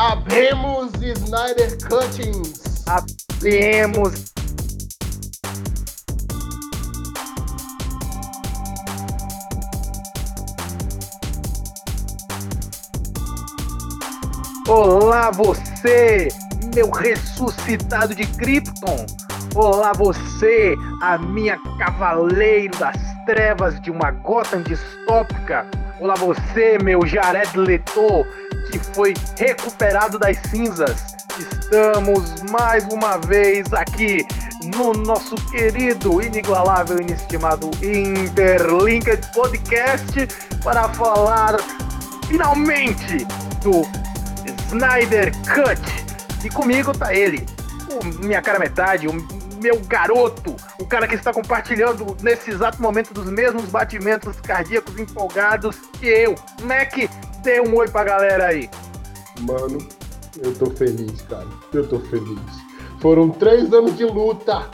Abemos Snyder Cuttings. Abemos. Olá você, meu ressuscitado de Krypton. Olá você, a minha cavaleiro das trevas de uma Gotham distópica. Olá você, meu Jared Leto, foi recuperado das cinzas. Estamos mais uma vez aqui no nosso querido, inigualável, inestimado Interlinked Podcast para falar finalmente do Snyder Cut. E comigo tá ele, o minha cara metade, o meu garoto, o cara que está compartilhando nesse exato momento dos mesmos batimentos cardíacos empolgados que eu. Mac, dê um oi pra galera aí. Mano, eu tô feliz, cara. Eu tô feliz. Foram três anos de luta,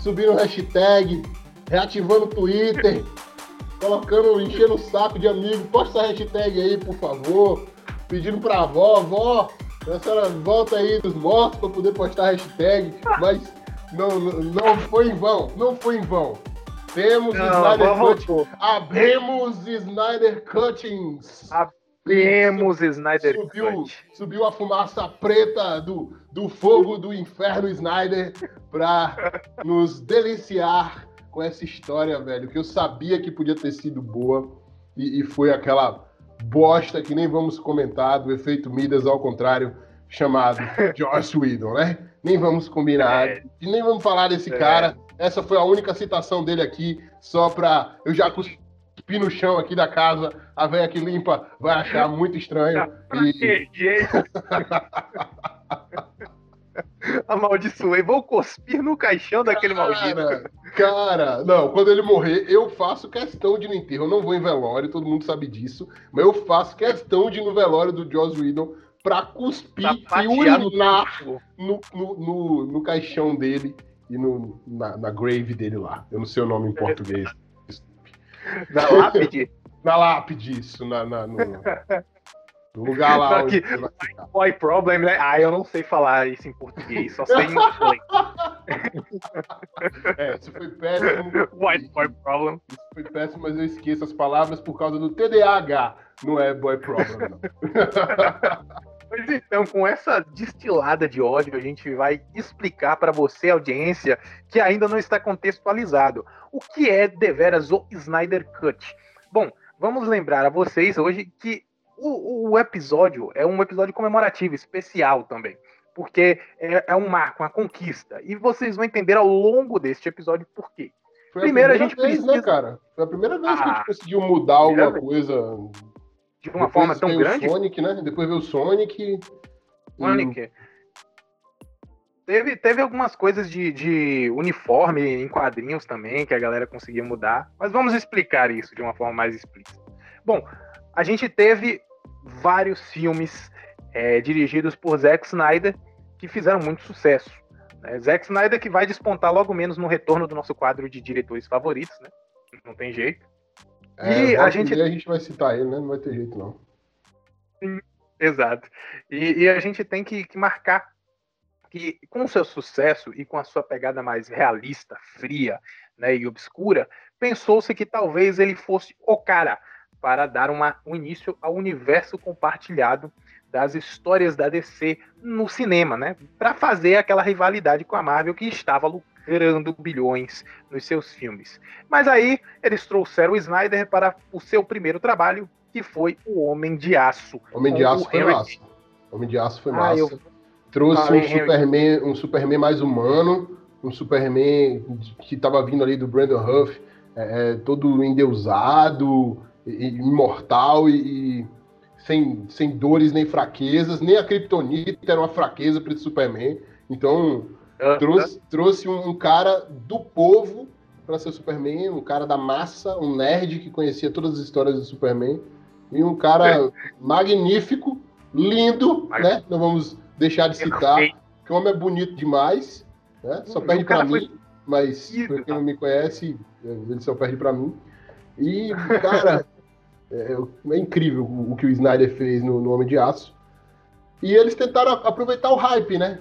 subindo hashtag, reativando o Twitter, colocando, enchendo o saco de amigo. Posta essa hashtag aí, por favor. Pedindo pra avó, avó, a senhora volta aí dos mortos pra poder postar hashtag. Mas não, não, foi em vão, não foi em vão. Temos Não, Snyder agora Cuttings. voltou. Abemos Snyder Cuttings. Temos Snyder Subiu, Cut. subiu a fumaça preta do, do fogo do inferno Snyder pra nos deliciar com essa história, velho, que eu sabia que podia ter sido boa e, e foi aquela bosta que nem vamos comentar do efeito Midas ao contrário, chamado Joss Whedon, né? Nem vamos combinar, É. e nem vamos falar desse É. cara. Essa foi a única citação dele aqui, só pra eu já cuspi no chão aqui da casa, a velha que limpa vai achar muito estranho. E. Amaldiçoei. Vou cuspir no caixão daquele maldito. Cara, cara, não, quando ele morrer, eu faço questão de ir no enterro. Eu não vou em velório, todo mundo sabe disso. Mas eu faço questão de ir no velório do Joss Whedon pra cuspir Pra e urinar no, no, no, no caixão dele e no, na, na grave dele lá. Eu não sei o nome em português. Na lápide. Na lápide, isso, na, na- no, no lugar lá Só onde que- ficar. Boy problem, né? Ah, eu não sei falar isso em português, só sei em inglês. É, isso foi péssimo. White boy problem. Isso foi péssimo, mas eu esqueço as palavras por causa do TDAH. Não é boy problem, não. Pois então, com essa destilada de ódio, a gente vai explicar para você, audiência, que ainda não está contextualizado, o que é deveras o Snyder Cut. Bom, vamos lembrar a vocês hoje que o, o episódio é um episódio comemorativo, especial também, porque é, é um marco, uma conquista, e vocês vão entender ao longo deste episódio por quê. Foi Primeiro, a primeira gente vez, precisa- né, cara? Foi a primeira vez que a Ah, gente conseguiu mudar alguma coisa. De uma Depois forma tão grande, o Sonic, né? Depois veio o Sonic. e- Sonic. Teve, teve algumas coisas de, de uniforme em quadrinhos também que a galera conseguia mudar, mas vamos explicar isso de uma forma mais explícita. Bom, a gente teve vários filmes é, dirigidos por Zack Snyder que fizeram muito sucesso. Né? Zack Snyder que vai despontar logo menos no retorno do nosso quadro de diretores favoritos, né? Não tem jeito. É, E a gente- a gente vai citar ele, né? Não vai ter jeito, não. Exato. E, e a gente tem que, que marcar que, com o seu sucesso e com a sua pegada mais realista, fria né, e obscura, pensou-se que talvez ele fosse o cara para dar uma, um início ao universo compartilhado das histórias da DC no cinema, né? Para fazer aquela rivalidade com a Marvel que estava lucrando bilhões nos seus filmes. Mas aí eles trouxeram o Snyder para o seu primeiro trabalho, que foi O Homem de Aço. Homem de Aço foi Henry massa. Homem de Aço foi Ah, massa. eu- Trouxe Falei, um Henry. Superman, um Superman mais humano, um Superman que tava vindo ali do Brandon Huff, é, é, todo endeusado, e- e imortal e, e sem, sem dores nem fraquezas, nem a Kryptonita era uma fraqueza para esse Superman. Então, Trouxe, trouxe um, um cara do povo para ser Superman, um cara da massa, um nerd que conhecia todas as histórias do Superman, e um cara magnífico, lindo, né? Não vamos deixar de citar, que o homem é bonito demais, né? Só Hum, perde para foi- mim, mas Ih, pra quem não me conhece, ele só perde para mim. E, cara, é, é incrível o, o que o Snyder fez no, no Homem de Aço. E eles tentaram aproveitar o hype, né?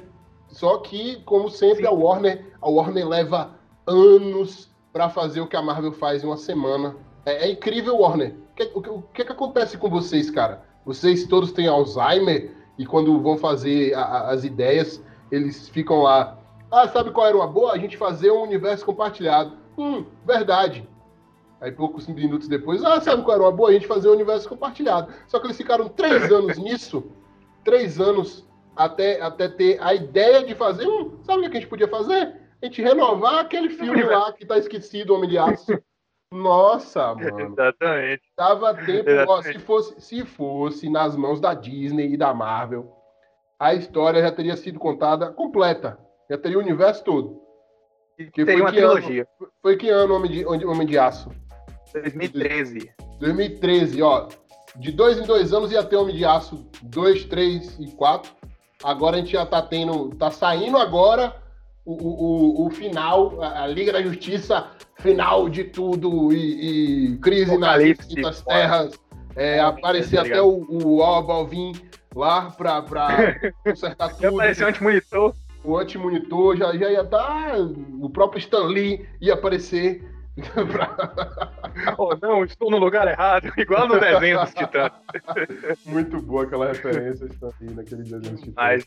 Só que, como sempre, Sim. a Warner, a Warner leva anos para fazer o que a Marvel faz em uma semana. É, é incrível, Warner. O que, o, que, que acontece com vocês, cara? Vocês todos têm Alzheimer e quando vão fazer a, a, as ideias, eles ficam lá. Ah, sabe qual era uma boa? A gente fazer um universo compartilhado. Hum, verdade. Aí poucos minutos depois, ah, sabe qual era uma boa? A gente fazer um universo compartilhado. Só que eles ficaram três anos nisso, três anos até, até ter a ideia de fazer. Hum, sabe o que a gente podia fazer? A gente renovar aquele filme lá que tá esquecido, Homem de Aço. Nossa, mano. Exatamente. Tava tempo. Exatamente. Ó, se, fosse, se fosse nas mãos da Disney e da Marvel, a história já teria sido contada completa. Já teria o universo todo. Que teria uma trilogia. Ano, foi que ano Homem de, Homem de Aço? 2013. 2013, ó. De dois em dois anos ia ter Homem de Aço 2, 3 e 4. Agora a gente já tá tendo. Tá saindo agora o, o, o final, a, Liga da Justiça, final de tudo e, e crise nas terras. É, aparecer até o, o Oba vir lá pra, pra consertar tudo. Apareceu o anti-monitor. O anti-monitor já, já ia estar. Tá, o próprio Stan Lee ia aparecer. oh, não, estou no lugar errado, igual no desenho dos Titãs. Muito boa aquela referência, Lee, naquele desenho dos Titãs. Mas,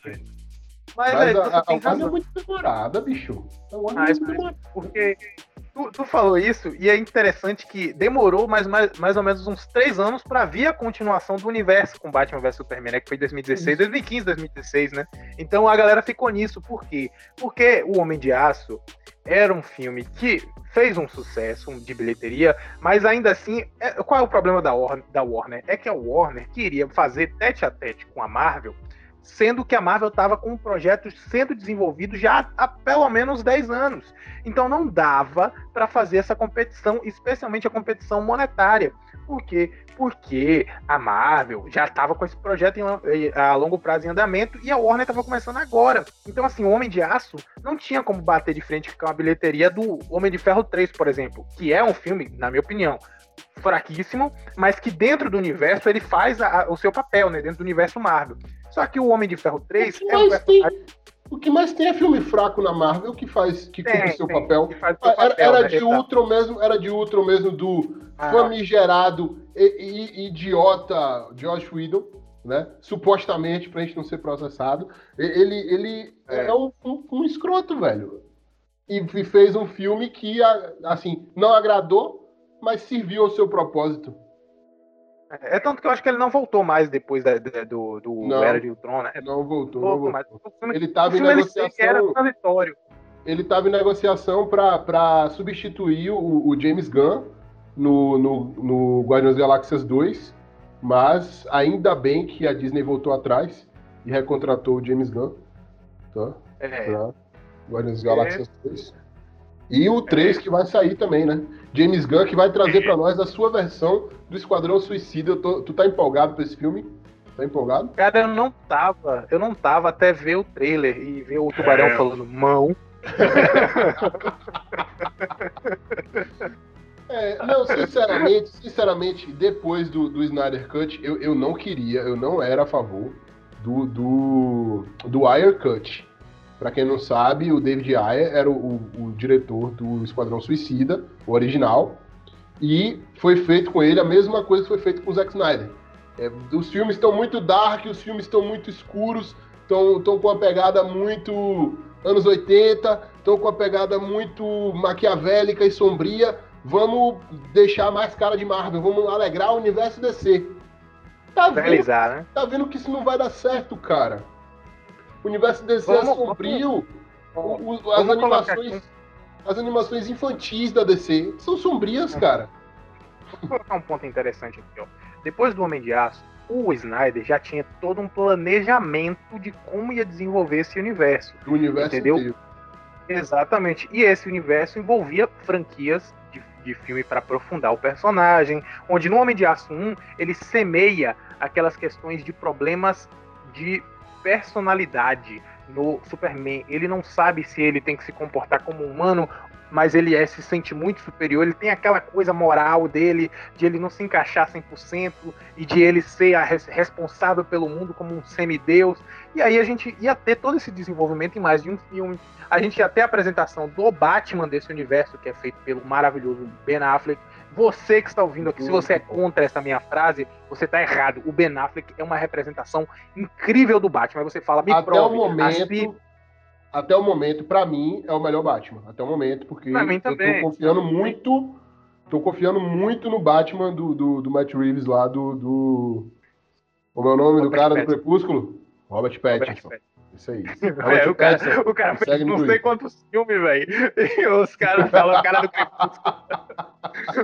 mas, Mas é, a, a, a é muito demorada, bicho. A Warner é muito demorada. Porque tu, tu, falou isso, e é interessante que demorou mais, mais, mais ou menos uns três anos para vir a continuação do universo com Batman vs Superman, né? Que foi 2016, 2015, 2016, né? Então a galera ficou nisso, por quê? Porque O Homem de Aço era um filme que fez um sucesso de bilheteria, mas ainda assim, é, qual é o problema da Warner, da Warner? É que a Warner queria fazer tete a tete com a Marvel sendo que a Marvel estava com um projeto sendo desenvolvido já há pelo menos 10 anos. Então não dava para fazer essa competição, especialmente a competição monetária. Por quê? Porque a Marvel já estava com esse projeto em, a longo prazo em andamento e a Warner estava começando agora. Então, assim, o Homem de Aço não tinha como bater de frente com a bilheteria do Homem de Ferro 3, por exemplo, que é um filme, na minha opinião, fraquíssimo, mas que dentro do universo ele faz a, o seu papel, né? Dentro do universo Marvel. Só que o Homem de Ferro 3 é um personagem... O que mais tem é filme fraco na Marvel que faz que cumpre seu tem, papel. Faz seu papel. Era, era né? de Ultron mesmo, era de Ultron mesmo do ah. famigerado e, e, idiota Josh Whedon, né? Supostamente pra gente não ser processado. Ele, ele é, é um, um, um, escroto, velho. E fez um filme que assim não agradou, mas serviu ao seu propósito. É tanto que eu acho que ele não voltou mais depois da, da, do, do não, Era de Ultron, né? Não voltou, não voltou. Mais. Ele estava em negociação. Era transitório. Ele estava em negociação para substituir o, o, James Gunn no, no, no Guardiões Galáxias 2, mas ainda bem que a Disney voltou atrás e recontratou o James Gunn. Tá? É. Pra Guardiões Galáxias é. 2. E o 3 que vai sair também, né? James Gunn que vai trazer para nós a sua versão do Esquadrão Suicida. Tô, tu tá empolgado pra esse filme? Tá empolgado? Cara, eu não tava. Eu não tava até ver o trailer e ver o tubarão é. falando mão. É, não, sinceramente, sinceramente, depois do, do Snyder Cut, eu, eu não queria, eu não era a favor do, do, do Ayer Cut. Para quem não sabe, o David Ayer era o, o, o, diretor do Esquadrão Suicida, o original, e foi feito com ele a mesma coisa que foi feito com o Zack Snyder. É, os filmes estão muito dark, os filmes estão muito escuros, estão com uma pegada muito anos 80, estão com uma pegada muito maquiavélica e sombria. Vamos deixar mais cara de Marvel, vamos alegrar o universo DC. Tá vendo, né? tá vendo que isso não vai dar certo, cara. O universo DC é sombrio. Vamos, o, as animações. As animações infantis da DC são sombrias, cara. Vou colocar um ponto interessante aqui, ó. Depois do Homem de Aço, o Snyder já tinha todo um planejamento de como ia desenvolver esse universo. Do universo entendeu? Inteiro. Exatamente. E esse universo envolvia franquias de, de filme para aprofundar o personagem, onde no Homem de Aço 1 ele semeia aquelas questões de problemas de personalidade no Superman. Ele não sabe se ele tem que se comportar como humano mas ele é, se sente muito superior, ele tem aquela coisa moral dele, de ele não se encaixar 100% e de ele ser a res responsável pelo mundo como um semideus. E aí a gente ia ter todo esse desenvolvimento em mais de um filme. A gente ia ter a apresentação do Batman desse universo, que é feito pelo maravilhoso Ben Affleck. Você que está ouvindo aqui, se você é contra essa minha frase, você está errado. O Ben Affleck é uma representação incrível do Batman. Aí você fala, me Até prove. o momento, até o momento, para mim, é o melhor Batman. Até o momento, porque Pra mim eu tô confiando muito. Tô confiando muito no Batman do, do, do Matt Reeves lá do. do... Como é o nome do Robert cara Pattinson. do Crepúsculo? Robert Pattinson. Robert Isso aí. É, o cara, o cara fez não sei quantos filmes, velho. E os caras falam o cara do Crepúsculo.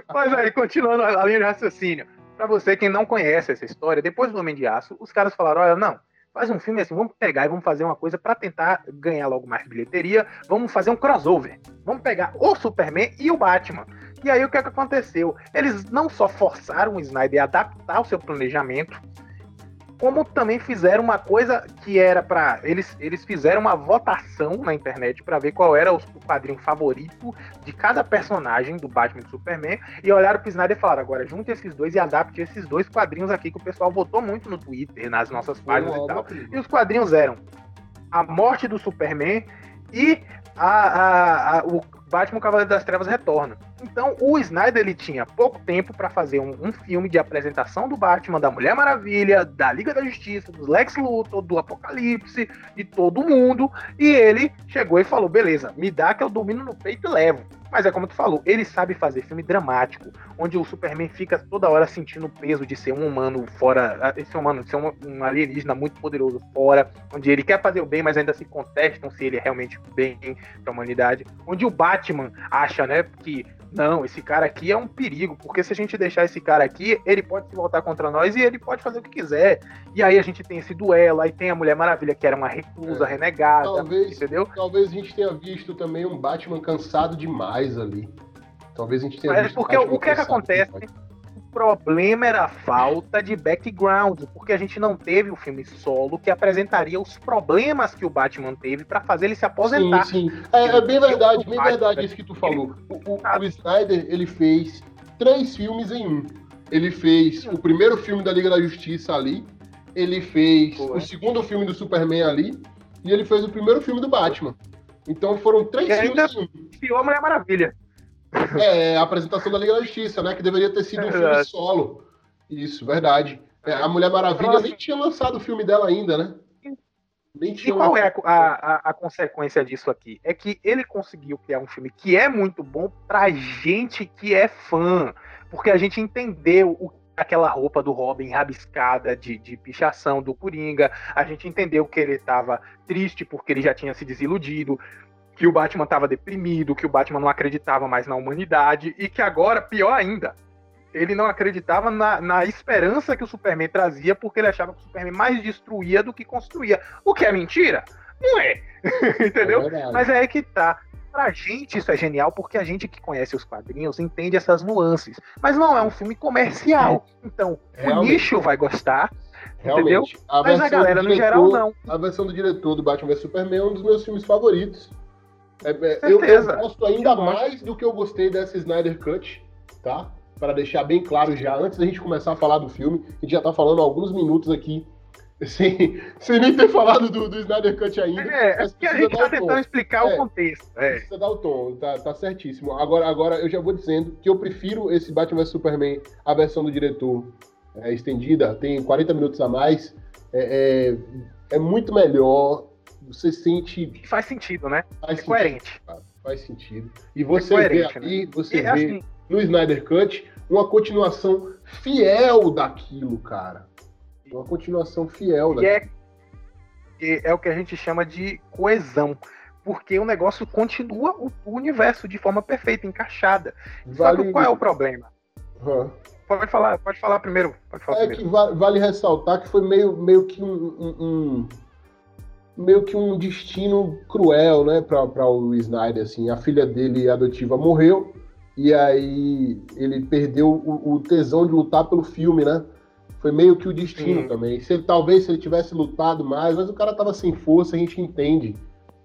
Mas aí, continuando a linha de raciocínio. Pra você quem não conhece essa história, depois do Homem de Aço, os caras falaram: olha, não, faz um filme assim, vamos pegar e vamos fazer uma coisa pra tentar ganhar logo mais bilheteria. Vamos fazer um crossover. Vamos pegar o Superman e o Batman. E aí o que, é que aconteceu? Eles não só forçaram o Snyder a adaptar o seu planejamento, como também fizeram uma coisa que era pra. Eles, eles fizeram uma votação na internet pra ver qual era o, o quadrinho favorito de cada personagem do Batman e do Superman. E olharam pro Snyder e falaram: agora junte esses dois e adapte esses dois quadrinhos aqui que o pessoal votou muito no Twitter, nas nossas páginas e tal. E os quadrinhos eram a morte do Superman e a, a- a- o Batman Cavaleiro das Trevas retorna. Então o Snyder ele tinha pouco tempo para fazer um, um filme de apresentação do Batman, da Mulher Maravilha, da Liga da Justiça, do Lex Luthor, do Apocalipse, de todo mundo. E ele chegou e falou: beleza, me dá que eu domino no peito e levo. Mas é como tu falou, ele sabe fazer filme dramático, onde o Superman fica toda hora sentindo o peso de ser um humano fora, esse humano, de ser um, um alienígena muito poderoso fora, onde ele quer fazer o bem, mas ainda se contestam se ele é realmente bem para a humanidade. Onde o Batman acha, né, que não, esse cara aqui é um perigo, porque se a gente deixar esse cara aqui, ele pode se voltar contra nós e ele pode fazer o que quiser. E aí a gente tem esse duelo, aí tem a Mulher Maravilha, que era uma reclusa, É. renegada, Talvez, entendeu? talvez a gente tenha visto também um Batman cansado demais ali. Talvez a gente tenha Mas visto. porque o que é que acontece? demais. O problema era a falta de background, porque a gente não teve o filme solo que apresentaria os problemas que o Batman teve para fazer ele se aposentar. Sim, sim. É, é bem verdade, bem Batman, verdade isso que tu falou. O, o- o Snyder, ele fez três filmes em um. Ele fez o primeiro filme da Liga da Justiça ali, ele fez Foi. o segundo filme do Superman ali, e ele fez o primeiro filme do Batman. Então foram três E ainda- filmes em um. Pior Mulher Maravilha. É, a apresentação da Liga da Justiça, né? Que deveria ter sido um É filme solo. Isso, verdade. É, a Mulher Maravilha Nossa. nem tinha lançado o filme dela ainda, né? Nem E tinha qual é a, a, a- consequência disso aqui? É que ele conseguiu criar um filme que é muito bom pra gente que é fã. Porque a gente entendeu o aquela roupa do Robin rabiscada de, de pichação do Coringa. A gente entendeu que ele tava triste porque ele já tinha se desiludido. Que o Batman tava deprimido, que o Batman não acreditava mais na humanidade. E que agora, pior ainda, ele não acreditava na, na esperança que o Superman trazia, porque ele achava que o Superman mais destruía do que construía. O que é mentira? Não é. Entendeu? É. Mas é aí que tá. Pra gente isso é genial, porque a gente que conhece os quadrinhos entende essas nuances. Mas não é um filme comercial. Então, o Realmente. nicho vai gostar, Realmente. A mas a galera no geral não. A versão do diretor do Batman vs Superman é um dos meus filmes favoritos. É, é, eu, eu gosto ainda mais do que eu gostei dessa Snyder Cut, tá? Para deixar bem claro já, antes da gente começar a falar do filme, a gente já tá falando alguns minutos aqui, sem, sem nem ter falado do, do Snyder Cut ainda. É, é porque a gente tá tom. tentando explicar É. o contexto. É. Precisa dar o tom, tá, tá certíssimo. Agora, agora eu já vou dizendo que eu prefiro esse Batman vs Superman, a versão do diretor é, estendida, tem 40 minutos a mais. É, é, é muito melhor. Você sente. Faz sentido, né? Faz É sentido, coerente. cara, faz sentido. E você vê coerente, aí, você E vê assim, no Snyder Cut uma continuação fiel daquilo, cara. Uma continuação fiel E daquilo. é, é o que a gente chama de coesão. Porque o negócio continua o, o universo de forma perfeita, encaixada. Só que qual é o problema? Aham. Pode falar, pode falar primeiro. Pode falar É primeiro. que va- vale ressaltar que foi meio, meio que um, um- um- meio que um destino cruel, né, para o Snyder assim. A filha dele adotiva morreu e aí ele perdeu o, o tesão de lutar pelo filme, né? Foi meio que o destino Sim. também. Se ele, talvez se ele tivesse lutado mais, mas o cara tava sem força, a gente entende,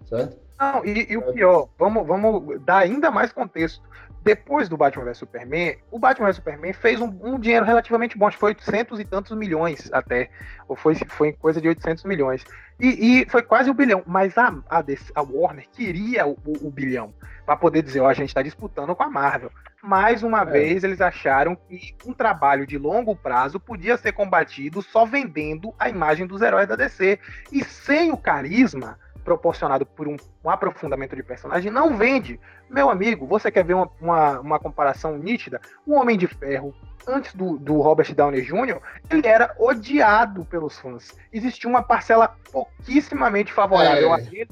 certo? Não, e, e o pior, vamos, vamos dar ainda mais contexto. Depois do Batman vs Superman, o Batman vs Superman fez um, um, dinheiro relativamente bom, acho que foi 800 e tantos milhões até, ou foi, foi coisa de 800 milhões. E, e foi quase o um bilhão, mas a, a, a Warner queria o, o, o bilhão, para poder dizer, ó, a gente está disputando com a Marvel. Mais uma é. vez, eles acharam que um trabalho de longo prazo podia ser combatido só vendendo a imagem dos heróis da DC. E sem o carisma, proporcionado por um, um, aprofundamento de personagem, não vende. Meu amigo, você quer ver uma, uma, uma comparação nítida? O Homem de Ferro, antes do, do, Robert Downey Jr., ele era odiado pelos fãs. Existia uma parcela pouquíssimamente favorável é, a ele.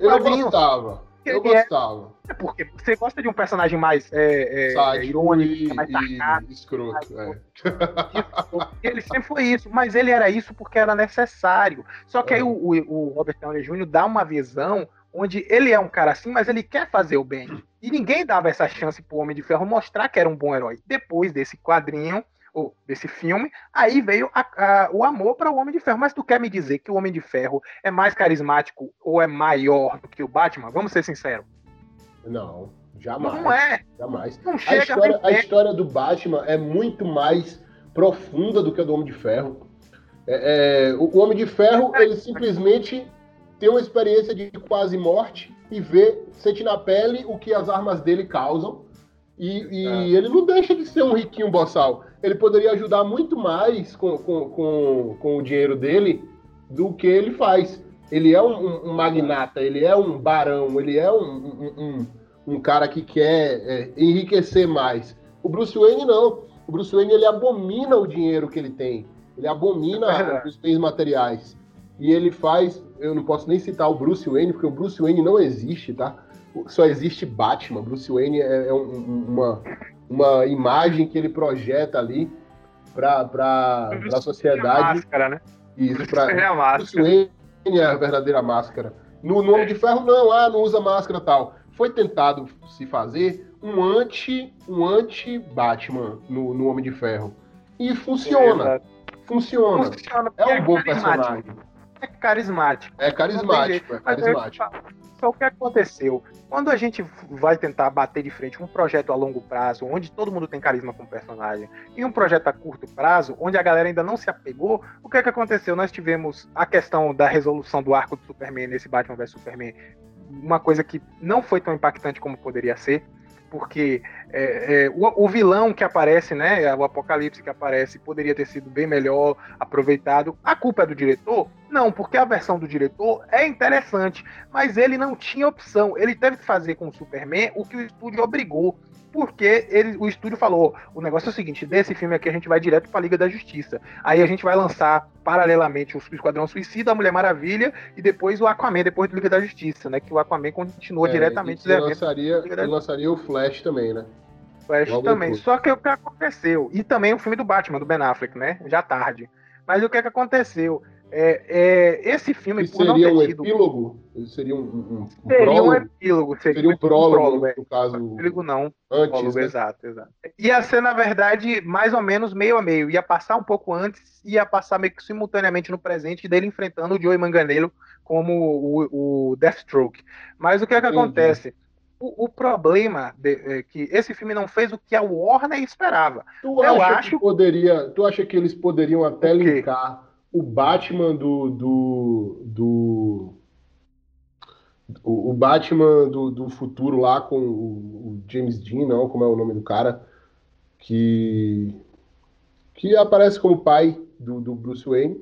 Eu gostava. Eu é gostava. É, porque você gosta de um personagem mais é, é, irônico, mais sarcástico. Escroto, mais... é. Ele sempre foi isso, mas ele era isso porque era necessário. Só que aí o, o, o Robert Downey Jr. dá uma visão onde ele é um cara assim, mas ele quer fazer o bem. E ninguém dava essa chance pro Homem de Ferro mostrar que era um bom herói. Depois desse quadrinho, ou desse filme, aí veio a, a, o amor para o Homem de Ferro. Mas tu quer me dizer que o Homem de Ferro é mais carismático ou é maior do que o Batman? Vamos ser sinceros. Não, jamais. Não é. Jamais. Não chega a, história, a história do Batman é muito mais profunda do que a do Homem de Ferro. É, é, o Homem de Ferro, ele simplesmente tem uma experiência de quase morte e vê, sente na pele o que as armas dele causam. E, e é. ele não deixa de ser um riquinho boçal. Ele poderia ajudar muito mais com, com, com, com o dinheiro dele do que ele faz. Ele é um, um, magnata, ele é um barão, ele é um, um, um cara que quer é, enriquecer mais. O Bruce Wayne não. O Bruce Wayne ele abomina o dinheiro que ele tem. Ele abomina é os bens materiais. E ele faz. Eu não posso nem citar o Bruce Wayne, porque o Bruce Wayne não existe, tá? Só existe Batman. Bruce Wayne é, é uma, uma imagem que ele projeta ali para a sociedade. É a máscara, né? Isso, para é Bruce Wayne é a verdadeira máscara. No nome de Ferro, não, ah, não usa máscara tal. Foi tentado se fazer um anti um anti Batman no, no Homem de Ferro. E funciona. Funciona. funciona. É um é bom personagem. É carismático. É carismático, é carismático. Só o que aconteceu? Quando a gente vai tentar bater de frente um projeto a longo prazo, onde todo mundo tem carisma com o personagem, e um projeto a curto prazo, onde a galera ainda não se apegou, o que é que aconteceu? Nós tivemos a questão da resolução do arco do Superman nesse Batman vs Superman, uma coisa que não foi tão impactante como poderia ser porque é, é, o, o, vilão que aparece, né, o Apocalipse que aparece, poderia ter sido bem melhor aproveitado. A culpa é do diretor? Não, porque a versão do diretor é interessante, mas ele não tinha opção. Ele teve que fazer com o Superman o que o estúdio obrigou porque ele, o estúdio falou: o negócio é o seguinte, desse filme aqui a gente vai direto para a Liga da Justiça. Aí a gente vai lançar paralelamente o Esquadrão Suicida, a Mulher Maravilha e depois o Aquaman, depois do Liga da Justiça, né? Que o Aquaman continua é, diretamente e, lançaria, lançaria o Flash também, né? Flash Logo também. Depois. Só que o que aconteceu? E também o filme do Batman, do Ben Affleck, né? Já tarde. Mas o que, que aconteceu? É, é, esse filme, e seria um tido... epílogo? Seria um, um, um seria prólogo? um epílogo. Seria, seria um prólogo, prólogo no caso. Um epílogo não. Antes, prólogo, né? exato, exato. Ia ser, na verdade, mais ou menos meio a meio. Ia passar um pouco antes, ia passar meio que simultaneamente no presente, dele enfrentando o Joey Manganello como o, o Deathstroke. Mas o que é que acontece? O, o, problema de, é que esse filme não fez o que a Warner esperava. Tu Eu acha acho que poderia, tu acha que eles poderiam até linkar o Batman do. do, do o, Batman do, do futuro lá com o, o James Dean, não, como é o nome do cara, que que aparece como pai do, do Bruce Wayne.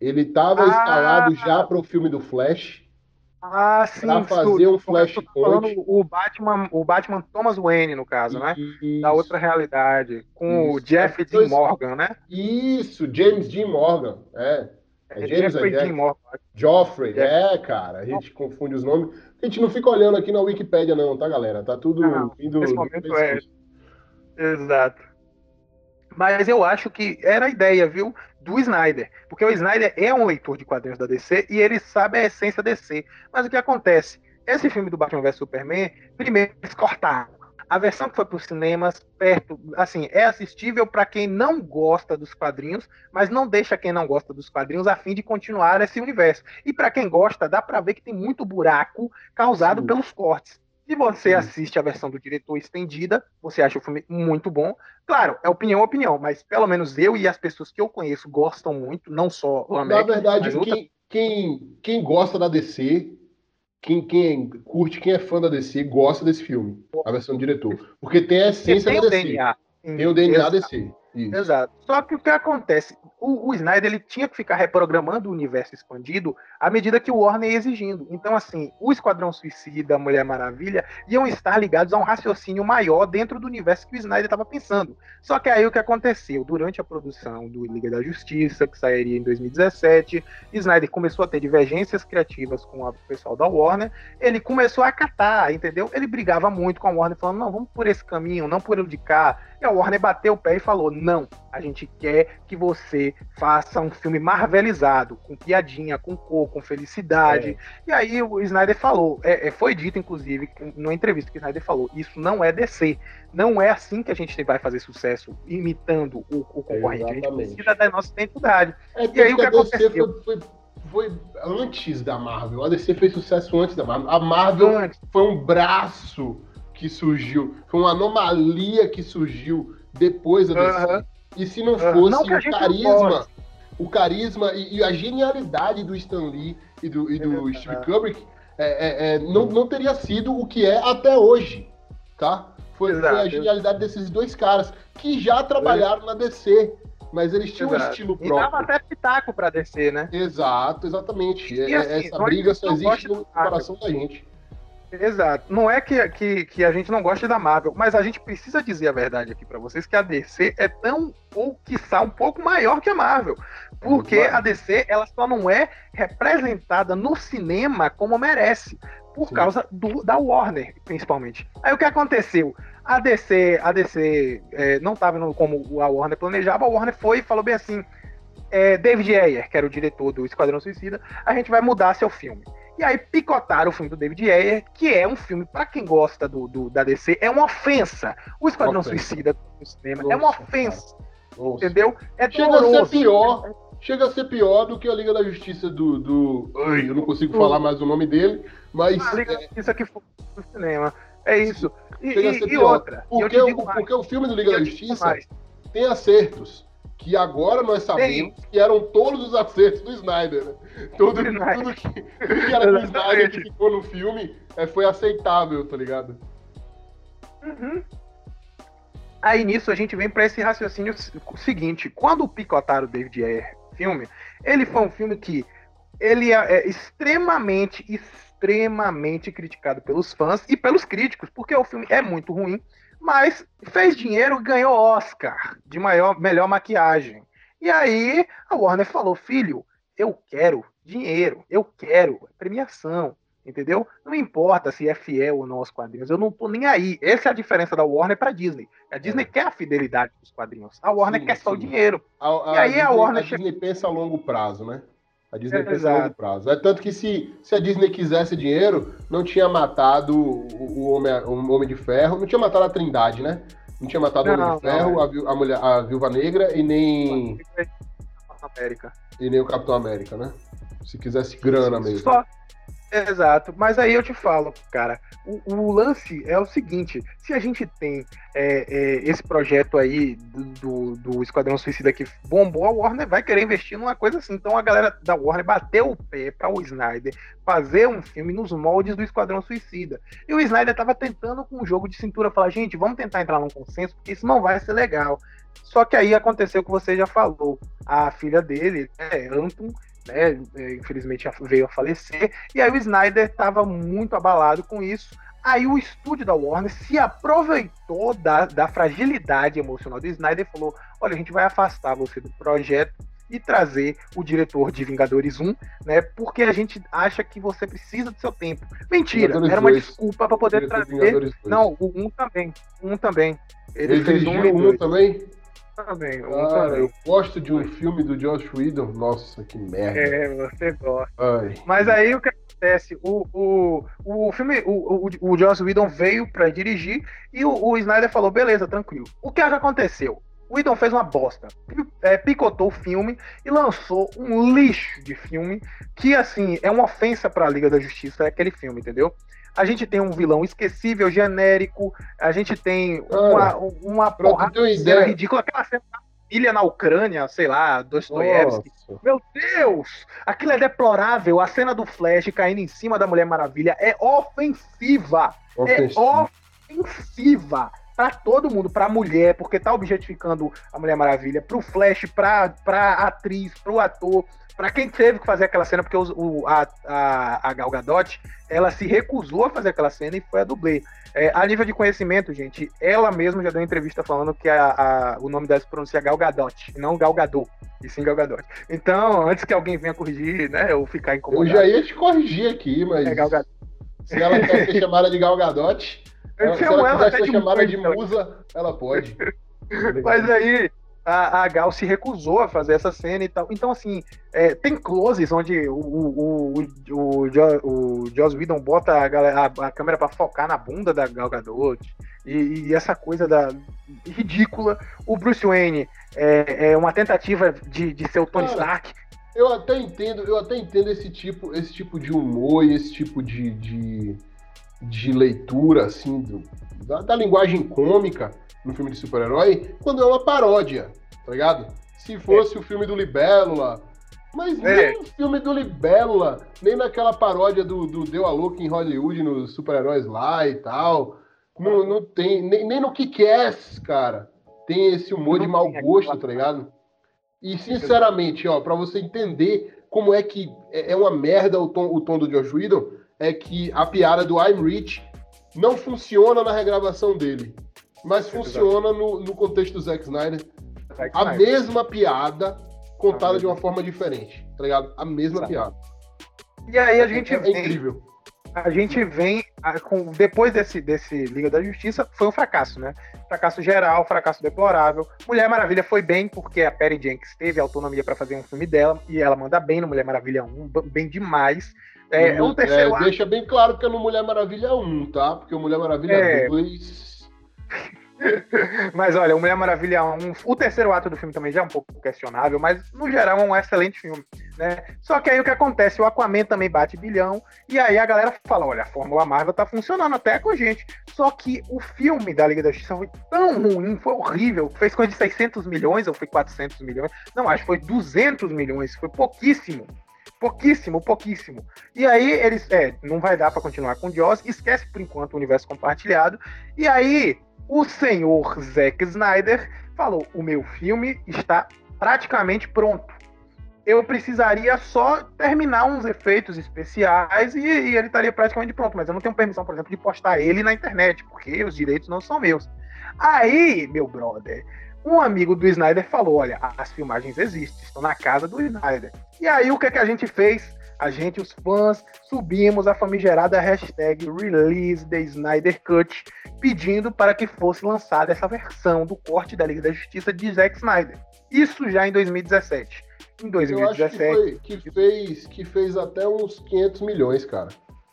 Ele estava ah, escalado já para o filme do Flash. Ah, sim. Pra fazer um flashpoint. O Batman, o Batman Thomas Wayne, no caso, né? Isso. Da outra realidade. Com Isso. o Jeff é, Dean Morgan, né? Isso, James Dean Morgan. É. É, é James Jeffrey Dean Morgan. Joffrey, é, cara. A gente confunde os nomes. A gente não fica olhando aqui na Wikipédia, não, tá, galera? Tá tudo não, indo. Nesse momento é. Exato. Mas eu acho que era a ideia, viu? Do Snyder, porque o Snyder é um leitor de quadrinhos da DC e ele sabe a essência DC. Mas o que acontece? Esse filme do Batman vs Superman, primeiro eles cortaram. a versão que foi para os cinemas, perto, assim, é assistível para quem não gosta dos quadrinhos, mas não deixa quem não gosta dos quadrinhos a fim de continuar esse universo. E para quem gosta, dá para ver que tem muito buraco causado Sim. pelos cortes. Se você Sim. assiste a versão do diretor estendida, você acha o filme muito bom. Claro, é opinião, opinião, mas pelo menos eu e as pessoas que eu conheço gostam muito, não só o América. Na verdade, quem, outra... quem, quem gosta da DC quem, quem curte, quem é fã da DC, gosta desse filme, a versão do diretor. Porque tem a essência tem da DC. DNA. Tem o DNA Exato. DC. Isso. Exato. Só que o que acontece? O, o, Snyder ele tinha que ficar reprogramando o universo expandido à medida que o Warner ia exigindo. Então, assim, o Esquadrão Suicida, a Mulher Maravilha, iam estar ligados a um raciocínio maior dentro do universo que o Snyder estava pensando. Só que aí o que aconteceu? Durante a produção do Liga da Justiça, que sairia em 2017, Snyder começou a ter divergências criativas com o pessoal da Warner. Ele começou a acatar, entendeu? Ele brigava muito com a Warner, falando: não, vamos por esse caminho, não por ele de cá. E a Warner bateu o pé e falou: não, a gente quer que você faça um filme marvelizado, com piadinha, com cor, com felicidade. É. E aí o Snyder falou, é, é, foi dito, inclusive, numa entrevista que o Snyder falou: isso não é DC. Não é assim que a gente vai fazer sucesso, imitando o, o concorrente. Exatamente. A gente precisa da nossa identidade. É, e aí o que aconteceu? Foi, foi, foi, antes da Marvel. A DC fez sucesso antes da Marvel. A Marvel antes. foi um braço que surgiu, foi uma anomalia que surgiu depois da DC. Uhum. E se não fosse não o carisma, o carisma e, e, a genialidade do Stan Lee e do, e do Steve Kubrick, é, é, é, não, não teria sido o que é até hoje, tá? Foi, foi a genialidade desses dois caras que já trabalharam na DC, mas eles tinham Exato. um estilo próprio. E dava até pitaco pra DC, né? Exato, exatamente. E, assim, Essa briga só existe no coração da gente. Exato. Não é que, que, que a gente não gosta da Marvel, mas a gente precisa dizer a verdade aqui para vocês que a DC é tão, ou quiçá, um pouco maior que a Marvel. Porque é a DC, ela só não é representada no cinema como merece. Por Sim. causa do, da Warner, principalmente. Aí o que aconteceu? A DC, a DC é, não estava como a Warner planejava, a Warner foi e falou bem assim: é, David Ayer, que era o diretor do Esquadrão Suicida, a gente vai mudar seu filme. E aí picotaram o filme do David Ayer, que é um filme, para quem gosta do, do, da DC, é uma ofensa. O Esquadrão ofensa. Suicida no cinema Nossa, é uma ofensa. Nossa. Entendeu? É Chega a ser pior. Chega a ser pior do que a Liga da Justiça do. do... Ai, eu não consigo falar mais o nome dele, mas. A Liga da Justiça que foi no cinema. É isso. E, Chega e, a ser pior. outra. Porque, o, porque o filme do Liga da Justiça tem acertos que agora nós sabemos Sim. que eram todos os acertos do Snyder. Né? Tudo, tudo, que, tudo que era do Snyder que ficou no filme é, foi aceitável, tá ligado? Uhum. Aí nisso a gente vem para esse raciocínio seguinte: quando picotaram o David Ayer filme, ele foi um filme que ele é, é extremamente, extremamente criticado pelos fãs e pelos críticos, porque o filme é muito ruim mas fez dinheiro, ganhou Oscar de maior, melhor maquiagem. E aí a Warner falou: filho, eu quero dinheiro, eu quero premiação, entendeu? Não importa se é fiel ou não aos quadrinhos, eu não tô nem aí. Essa é a diferença da Warner para Disney. A Disney é. quer a fidelidade dos quadrinhos, a Warner sim, quer sim. só o dinheiro. A, a, e aí Disney, a Warner a Disney pensa a longo prazo, né? A Disney é, pensa a longo prazo. É tanto que se, se a Disney quisesse dinheiro, não tinha matado o, o, homem, o Homem de Ferro, não tinha matado a Trindade, né? Não tinha matado não, o Homem de Ferro, a, a, mulher, a Viúva Negra e nem. América. E nem o Capitão América, né? Se quisesse grana mesmo. Só, Exato, mas aí eu te falo, cara, o, o lance é o seguinte: se a gente tem é, é, esse projeto aí do, do, do, Esquadrão Suicida que bombou, a Warner vai querer investir numa coisa assim. Então a galera da Warner bateu o pé para o Snyder fazer um filme nos moldes do Esquadrão Suicida. E o Snyder tava tentando com um jogo de cintura falar: gente, vamos tentar entrar num consenso, porque isso não vai ser legal. Só que aí aconteceu o que você já falou. A filha dele, é, Anton, né, é, infelizmente veio a falecer, e aí o Snyder estava muito abalado com isso. Aí o estúdio da Warner se aproveitou da, da fragilidade emocional do Snyder e falou: olha, a gente vai afastar você do projeto e trazer o diretor de Vingadores 1, né? Porque a gente acha que você precisa do seu tempo. Mentira, Vingadores era uma 2. desculpa para poder trazer. Não, o 1 também. Um também. Ele, Ele fez um, um também? Também. Um também. eu gosto de um filme do Josh Whedon. Nossa, que merda. É, você gosta. Ai. Mas aí o que acontece? O, o, o filme, o, o, o Joss Whedon veio para dirigir e o, o Snyder falou, beleza, tranquilo. O que, é que aconteceu? O Whedon fez uma bosta. É, picotou o filme e lançou um lixo de filme que, assim, é uma ofensa para a Liga da Justiça, é aquele filme, entendeu? A gente tem um vilão esquecível, genérico, a gente tem uma, uma porrada ridícula, aquela cena ilha na Ucrânia, sei lá, Dostoiévski. Meu Deus! Aquilo é deplorável. A cena do Flash caindo em cima da Mulher Maravilha é ofensiva. Ofensiva. É ofensiva para todo mundo, para a mulher, porque tá objetificando a Mulher Maravilha, pro Flash, pra, pra atriz, pro ator, para quem teve que fazer aquela cena, porque o, a, a, a Gal Gadot, ela se recusou a fazer aquela cena e foi a dublê. É, a nível de conhecimento, gente, ela mesma já deu uma entrevista falando que a, a, o nome dela se pronuncia Gal Gadot, não Gal Gadot, e sim Gal Gadot. Então, antes que alguém venha corrigir, né, ou ficar incomodado. Eu já ia te corrigir aqui, mas... É Gal Gadot. Se ela quer ser chamada de Gal Gadot, eu se ela, ela quiser ser chamada de musa, ela pode. Mas aí, a, a, Gal se recusou a fazer essa cena e tal. Então, assim, é, tem closes onde o, o, o, o, o Joss Whedon bota a, galera, a, a câmera para focar na bunda da Gal Gadot. E, e, essa coisa da ridícula. O Bruce Wayne é, é uma tentativa de, de ser o Tony Stark. Eu até entendo, eu até entendo esse tipo, esse tipo de humor e esse tipo de, de de leitura, assim, do, da, da, linguagem cômica no filme de super-herói, quando é uma paródia, tá ligado? Se fosse é. o filme do Libélula, mas é. nem no filme do Libélula, nem naquela paródia do, do Deu a Louca em Hollywood, nos super-heróis lá e tal, não, não tem, nem, nem no Kick-Ass, cara, tem esse humor não de mau gosto, tá ligado? E, sinceramente, ó, pra você entender como é que é, é uma merda o tom, o tom do Josh Whedon, é que a piada do I'm Rich não funciona na regravação dele, mas funciona no, no contexto do Zack Snyder. Zack a Snyder. mesma piada contada de uma forma diferente, tá ligado? A mesma piada. E aí a gente é, é, é incrível. A gente vem com depois desse desse Liga da Justiça foi um fracasso, né? Fracasso geral, fracasso deplorável. Mulher Maravilha foi bem porque a Perry Jenkins teve autonomia para fazer um filme dela e ela manda bem no Mulher Maravilha 1, bem demais. É, é um terceiro é, Deixa bem claro que é no Mulher Maravilha 1, tá? Porque o Mulher Maravilha é... 2. mas olha, o Mulher Maravilha 1, o terceiro ato do filme também já é um pouco questionável, mas no geral é um excelente filme, né? Só que aí o que acontece, o Aquaman também bate bilhão, e aí a galera fala, olha, a Fórmula Marvel tá funcionando até com a gente. Só que o filme da Liga da Justiça foi tão ruim, foi horrível, fez coisa de 600 milhões ou foi 400 milhões? Não, acho que foi 200 milhões, foi pouquíssimo. Pouquíssimo, pouquíssimo. E aí eles, é, não vai dar para continuar com o Joss, esquece por enquanto o universo compartilhado. E aí o senhor Zack Snyder falou: "O meu filme está praticamente pronto. Eu precisaria só terminar uns efeitos especiais e, e ele estaria praticamente pronto, mas eu não tenho permissão, por exemplo, de postar ele na internet, porque os direitos não são meus. Aí, meu brother, um amigo do Snyder falou: olha, as filmagens existem, estão na casa do Snyder. E aí o que, é que a gente fez? A gente, os fãs, subimos a famigerada hashtag Release the Snyder Cut, pedindo para que fosse lançada essa versão do corte da Liga da Justiça de Zack Snyder. Isso já em 2017. Em 2017. Eu acho que, foi, que, fez, que fez até uns 500 milhões, cara.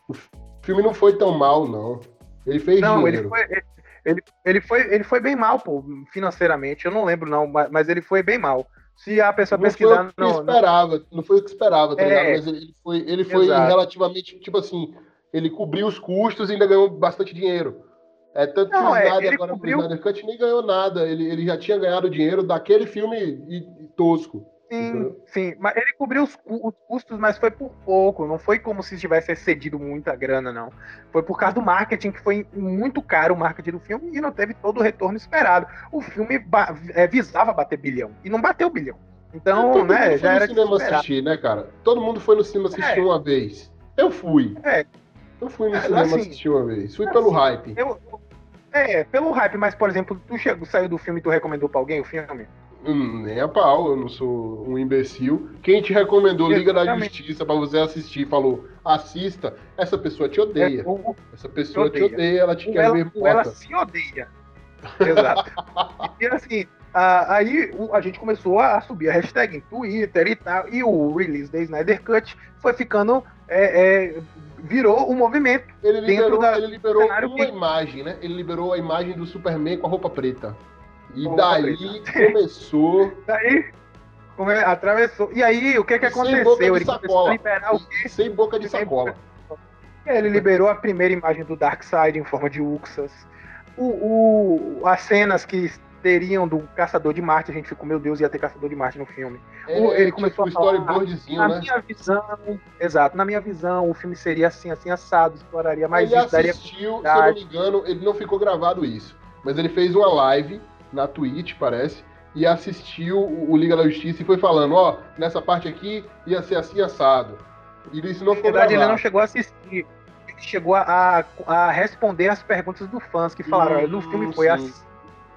O filme não foi tão mal, não. Ele fez não, dinheiro. Ele foi, ele, ele, foi, ele foi bem mal, pô, financeiramente. Eu não lembro, não, mas ele foi bem mal. Se a pessoa não pesquisar. Foi não, esperava, não foi o que esperava, tá é, ligado? Mas ele foi, ele foi relativamente, tipo assim, ele cobriu os custos e ainda ganhou bastante dinheiro. É tanto não, que o Snyder é, agora cobriu... o Snyder Cut nem ganhou nada. Ele, ele já tinha ganhado dinheiro daquele filme e, e tosco. Sim, sim. Mas ele cobriu os, os, custos, mas foi por pouco. Não foi como se tivesse excedido muita grana, não. Foi por causa do marketing, que foi muito caro o marketing do filme e não teve todo o retorno esperado. O filme é, visava bater bilhão e não bateu bilhão. Então, né, já era. no cinema assistir, né, cara? Todo mundo foi no cinema assistir é. uma vez. Eu fui. É. Eu fui no é, cinema assim, assistir uma vez. Fui assim, pelo hype. Eu, é, pelo hype, mas, por exemplo, tu chegou, saiu do filme e tu recomendou pra alguém o filme? Hum, nem a pau, eu não sou um imbecil. Quem te recomendou Liga da Justiça para você assistir falou, assista, essa pessoa te odeia. É, essa pessoa te odeia. te odeia, ela te quer ela, ver morta. Ela se odeia. Exato. e assim, a, aí a gente começou a subir a hashtag em Twitter e tal, e o release da Snyder Cut foi ficando é, é, virou um movimento. Ele liberou, da, ele liberou uma que... imagem, né? Ele liberou a imagem do Superman com a roupa preta. E roupa daí começou. daí atravessou. E aí, o que que aconteceu? Sem boca de ele sacola. liberar o quê? Sem boca de sacola. Ele liberou a primeira imagem do Darkseid em forma de Uxas. O, o, as cenas que teriam do Caçador de Marte, a gente ficou, meu Deus, ia ter Caçador de Marte no filme. É, ele tipo começou a falar, na né? minha visão, exato, na minha visão, o filme seria assim, assim, assado, exploraria mais ele isso, assistiu, se eu não me engano, ele não ficou gravado isso, mas ele fez uma live na Twitch, parece, e assistiu o Liga da Justiça e foi falando, ó, oh, nessa parte aqui ia ser assim, assado. E isso não Na verdade, gravado. ele não chegou a assistir, ele chegou a, a responder as perguntas dos fãs que falaram, hum, no filme foi sim. assim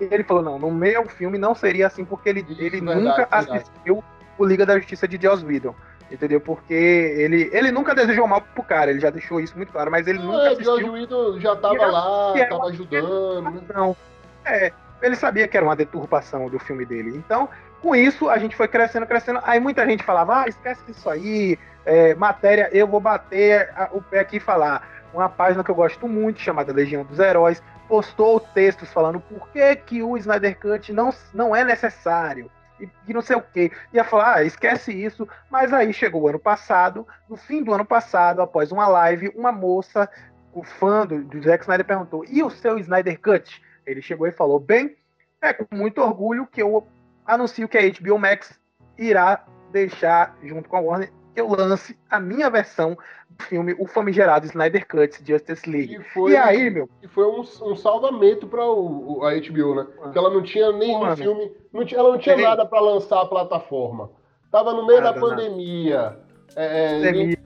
ele falou, não, no meu filme não seria assim, porque ele, Isso, ele verdade, nunca verdade. assistiu o Liga da Justiça de Joss Whedon. Entendeu? Porque ele, ele nunca desejou mal pro cara, ele já deixou isso muito claro, mas ele não, nunca é, assistiu. Joss Whedon já tava lá, tava ajudando. Né? Não. É, ele sabia que era uma deturpação do filme dele. Então, com isso, a gente foi crescendo, crescendo. Aí muita gente falava, ah, esquece disso aí, é, matéria, eu vou bater o pé aqui e falar. Uma página que eu gosto muito, chamada Legião dos Heróis, postou textos falando por que, que o Snyder Cut não, não é necessário e, e não sei o que. Ia falar, ah, esquece isso. Mas aí chegou o ano passado, no fim do ano passado, após uma live, uma moça, o fã do, do Zack Snyder perguntou: e o seu Snyder Cut? Ele chegou e falou: bem, é com muito orgulho que eu anuncio que a HBO Max irá deixar, junto com a Warner, que eu lance a minha versão do filme, o famigerado Snyder Cut Justice League. E, foi, e aí, meu? E foi um, um salvamento para a HBO, né? Porque ela não tinha nenhum Mano, filme, não tinha, ela não tinha nada para lançar a plataforma. Tava no meio nada, da pandemia, é, é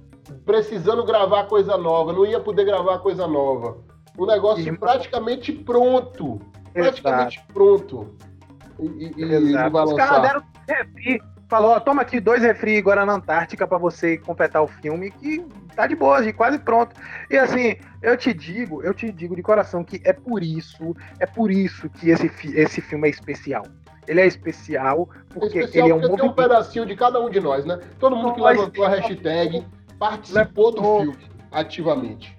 precisando gravar coisa nova, não ia poder gravar coisa nova. O negócio e, praticamente pronto. Praticamente Exato. pronto. E, e, e não vai lançar. Os caras deram falou, ó, toma aqui dois refri agora na Antártica para você completar o filme, que tá de boa, de quase pronto. E assim, eu te digo, eu te digo de coração que é por isso, é por isso que esse, esse filme é especial. Ele é especial porque é especial ele é um porque tem um pedacinho de cada um de nós, né? Todo mundo que levantou a hashtag participou do filme ativamente.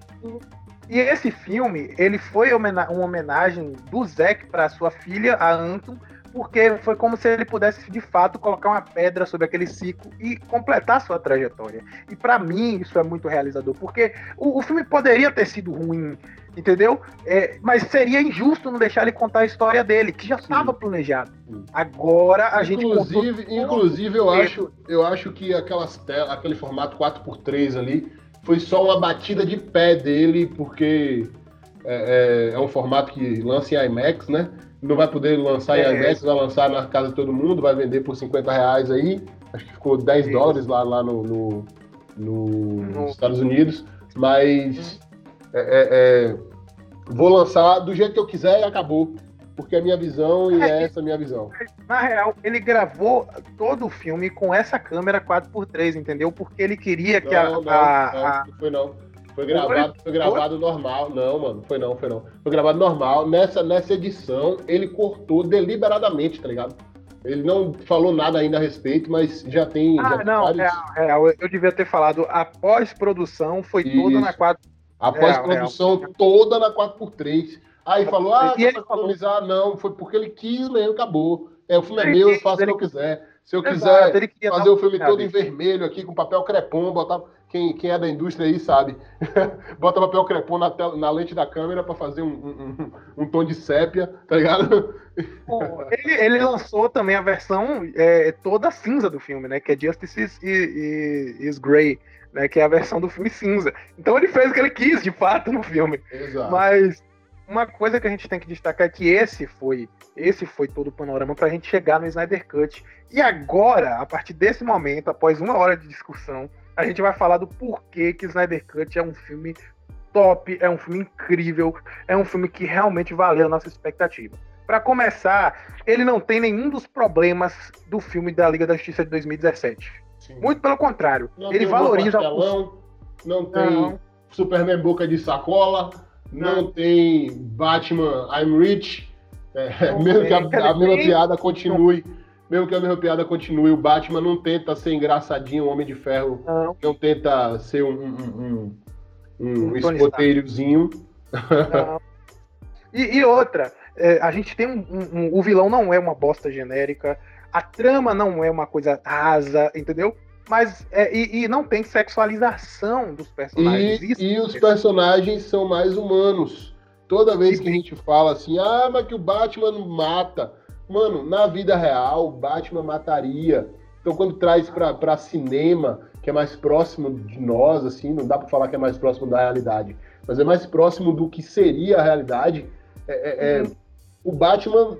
E esse filme, ele foi uma homenagem do Zack para sua filha, a Anton, porque foi como se ele pudesse de fato colocar uma pedra sobre aquele ciclo e completar sua trajetória. E para mim isso é muito realizador, porque o, o filme poderia ter sido ruim, entendeu? É, mas seria injusto não deixar ele contar a história dele, que já estava planejado. Sim. Agora a inclusive, gente inclusive eu acho, eu acho que aquelas telas, aquele formato 4x3 ali foi só uma batida de pé dele, porque é, é, é um formato que lança em IMAX, né? não vai poder lançar é, em IMAX, vai lançar na casa de todo mundo, vai vender por 50 reais aí. Acho que ficou 10 dólares lá, lá no, no, no, nos Estados Unidos. Mas é, é, é, vou lançar do jeito que eu quiser e acabou. Porque é a minha visão e é, é essa a minha visão. Na real, ele gravou todo o filme com essa câmera 4x3, entendeu? Porque ele queria que não, a, não, não, a... Não foi não. Foi gravado, foi gravado normal. Não, mano, foi não, foi não. Foi gravado normal. Nessa, nessa edição, ele cortou deliberadamente, tá ligado? Ele não falou nada ainda a respeito, mas já tem. Ah, já não, vários... é, é, eu devia ter falado. A pós-produção foi Isso. toda na 4 A pós-produção toda na 4x3. Aí falou, ah, economizar, falou... não, foi porque ele quis mesmo, acabou. É, o filme é meu, eu faço o que eu quiser. Se eu Exato, quiser fazer o filme todo em vermelho aqui, com papel crepom, botar quem, quem é da indústria aí sabe. Bota papel crepom na, na lente da câmera para fazer um, um, um, tom de sépia, tá ligado? ele, ele, lançou também a versão é, toda cinza do filme, né? Que é Justice is, is, is Grey, né? Que é a versão do filme cinza. Então ele fez o que ele quis, de fato, no filme. Exato. Mas uma coisa que a gente tem que destacar é que esse foi esse foi todo o panorama para a gente chegar no Snyder Cut. E agora, a partir desse momento, após uma hora de discussão, a gente vai falar do porquê que Snyder Cut é um filme top, é um filme incrível, é um filme que realmente valeu a nossa expectativa. Para começar, ele não tem nenhum dos problemas do filme da Liga da Justiça de 2017. Sim. Muito pelo contrário, não ele valoriza o não tem não. Superman boca de sacola, não, tem Batman I'm Rich, é, mesmo que a, a mesma piada continue mesmo que a mesma piada continue, o Batman não tenta ser engraçadinho, o Homem de Ferro Não. não tenta ser um, um, um, um Um escoteirozinho. E, e outra, é, a gente tem um, um- um- O vilão não é uma bosta genérica, a trama não é uma coisa rasa, entendeu? Mas é, e, e não tem sexualização dos personagens. E, Isso e os personagens são mais humanos. Toda vez que a gente fala assim, ah, mas que o Batman não mata. Mano, na vida real, o Batman mataria. Então, quando traz pra, pra cinema, que é mais próximo de nós, assim, não dá pra falar que é mais próximo da realidade, mas é mais próximo do que seria a realidade, é- é- é, Uhum. o Batman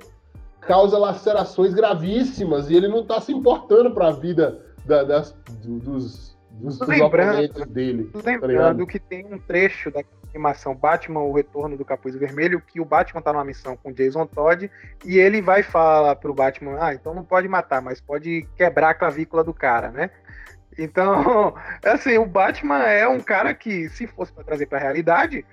causa lacerações gravíssimas e ele não tá se importando pra vida da- das, do- dos, dos, Lembrando- dele. Lembrando ligado? que tem um trecho da animação Batman, o Retorno do Capuz Vermelho, que o Batman tá numa missão com Jason Todd e ele vai falar pro Batman, ah, então não pode matar, mas pode quebrar a clavícula do cara, né? Então, assim, o Batman é um cara que, se fosse pra trazer pra realidade,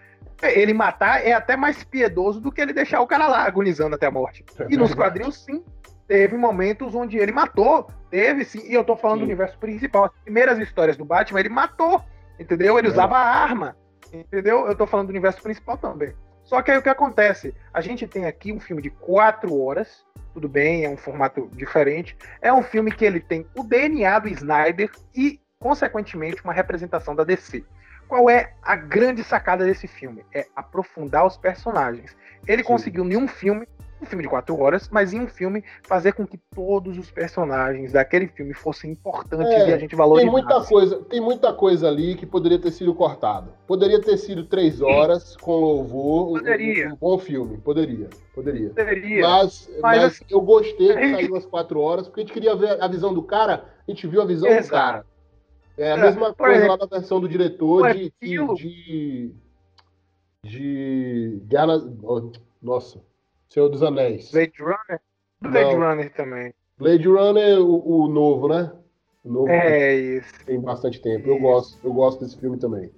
ele matar é até mais piedoso do que ele deixar o cara lá agonizando até a morte. E nos quadrinhos, sim, teve momentos onde ele matou. Teve, sim. E eu tô falando Sim. do universo principal. As primeiras histórias do Batman, ele matou. Entendeu? Ele É. usava arma. Entendeu? Eu tô falando do universo principal também. Só que aí o que acontece? A gente tem aqui um filme de quatro horas. Tudo bem, é um formato diferente. É um filme que ele tem o DNA do Snyder e, consequentemente, uma representação da DC. Qual é a grande sacada desse filme? É aprofundar os personagens. Ele Sim. conseguiu em um filme, um filme de quatro horas, mas em um filme fazer com que todos os personagens daquele filme fossem importantes É, e a gente Tem valorizasse. muita, coisa, tem muita coisa ali que poderia ter sido cortado. Poderia ter sido três horas com louvor. Poderia. Um, um bom filme. Poderia. Poderia. Poderia. Mas, Mas, mas assim, eu gostei que saiu às quatro horas, porque a gente queria ver a visão do cara, a gente viu a visão do Exato. cara. É a É, mesma por coisa exemplo, lá da versão do diretor de. de, de, de Guerra. Nossa. Senhor dos Anéis. Blade Runner? Blade Não. Runner também. Blade Runner, o, o novo, né? O novo É isso. tem bastante tempo. Eu Isso. gosto, eu gosto desse filme também.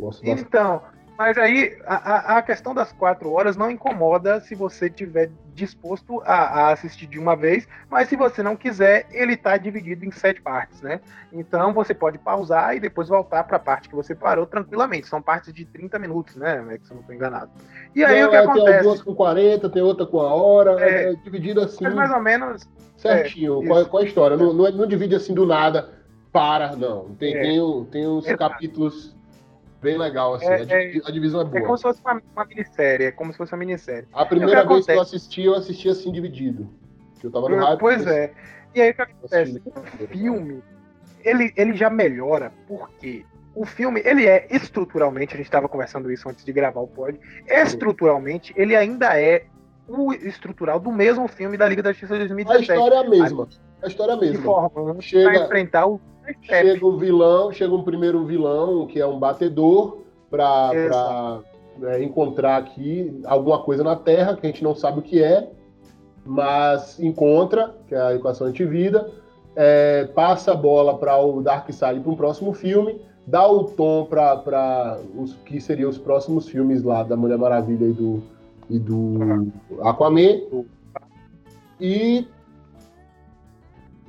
Gosto. Então, mas aí a, a- questão das quatro horas não incomoda se você tiver disposto a, a assistir de uma vez, mas se você não quiser, ele está dividido em sete partes, né? Então você pode pausar e depois voltar para a parte que você parou tranquilamente. São partes de 30 minutos, né? Se eu não estou enganado. E aí Não, o que é, Tem acontece? duas com 40, tem outra com a hora, É. é, dividido assim, mais ou menos. certinho. é, qual, isso. qual a história? Não, não, é- não divide assim do nada, para, não. Tem, É. tem, tem uns capítulos bem legal, assim. É, a, divi- a divisão é É boa. como se fosse uma, uma minissérie. É como se fosse uma minissérie. A primeira É que vez que eu acontece. assisti, eu assisti assim dividido. Que eu tava no hype. Pois é. E aí o que acontece? O filme, ele, ele já melhora porque o filme, ele é estruturalmente, a gente estava conversando isso antes de gravar o pod, estruturalmente, ele ainda é o estrutural do mesmo filme da Liga da Justiça de A 2017. história é a mesma. A história é a mesma. formando Chega- para enfrentar o Chega o vilão, chega um primeiro vilão, que é um batedor, Exato. né, encontrar aqui alguma coisa na Terra, que a gente não sabe o que é, mas encontra, que é a equação antivida, é, passa a bola para o Darkseid para um próximo filme, dá o tom para os que seriam os próximos filmes lá da Mulher Maravilha e do, e do Aquaman. E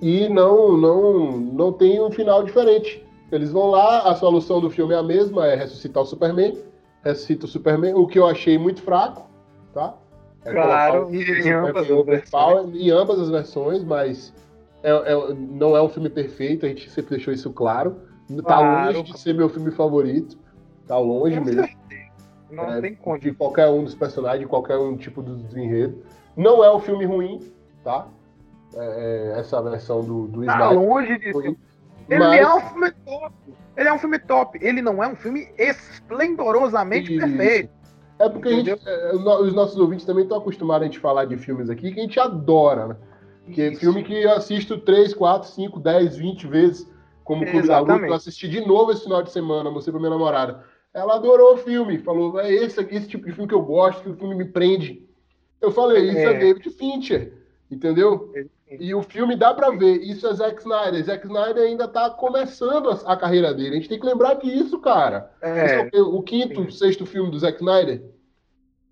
e não, não, não tem um final diferente. Eles vão lá, a solução do filme é a mesma, é ressuscitar o Superman, ressuscita o Superman, o que eu achei muito fraco, tá? É Claro, e em ambas em ambas as versões, mas é- é- não é um filme perfeito, a gente sempre deixou isso claro. Tá Claro. longe de ser meu filme favorito, tá longe Com mesmo. Não É, tem condição. de qualquer um dos personagens, de qualquer um tipo do, do enredo. Não é um filme ruim, tá? É, é, essa versão do, do Tá Snyder. longe de Foi- Ele Mas- é um filme top. Ele é um filme top. Ele não é um filme esplendorosamente Isso. perfeito. É porque gente, é, os nossos ouvintes também estão acostumados a gente falar de filmes aqui que a gente adora, né? Que é filme que eu assisto 3, 4, 5, 10, 20 vezes, como Clube da Luta. Exatamente. Eu assisti de novo esse final de semana, mostrei pra minha namorada. Ela adorou o filme, falou, é esse, aqui, esse tipo de filme que eu gosto, que o filme me prende. Eu falei, isso é, É. David Fincher, entendeu? E o filme dá pra ver, isso é Zack Snyder. Zack Snyder ainda tá começando a, a carreira dele. A gente tem que lembrar disso, cara. É É, o quinto, sim. sexto filme do Zack Snyder.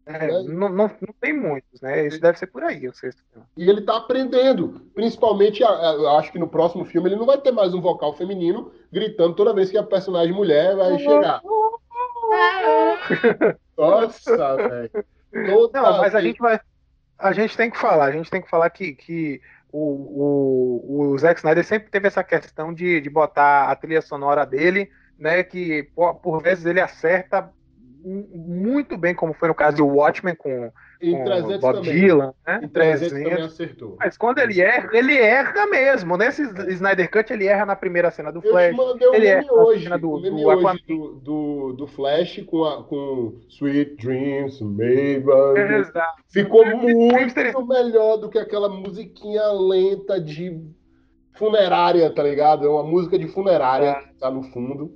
É, né? não, não, não, tem muitos, né? Esse deve ser por aí, o sexto filme. E ele tá aprendendo. Principalmente, eu acho que no próximo filme ele não vai ter mais um vocal feminino gritando toda vez que a personagem mulher vai chegar. Nossa, velho. Não, mas a gente vai. A gente tem que falar, a gente tem que falar que, que o, o, o Zack Snyder sempre teve essa questão de, de botar a trilha sonora dele, né? Que por, por vezes ele acerta muito bem, como foi no caso de Watchmen com, em 300 Bob também. Dylan, né? Em 300, 300 também acertou. Mas quando ele erra, ele erra mesmo. Nesse Snyder Cut, ele erra na primeira cena do Flash. Eu ele erra hoje, na cena do, do, hoje do, do, do, Flash com, a, com Sweet Dreams, Maybe. Exato. Ficou muito melhor do que aquela musiquinha lenta de funerária, tá ligado? É uma música de funerária é. que tá no fundo.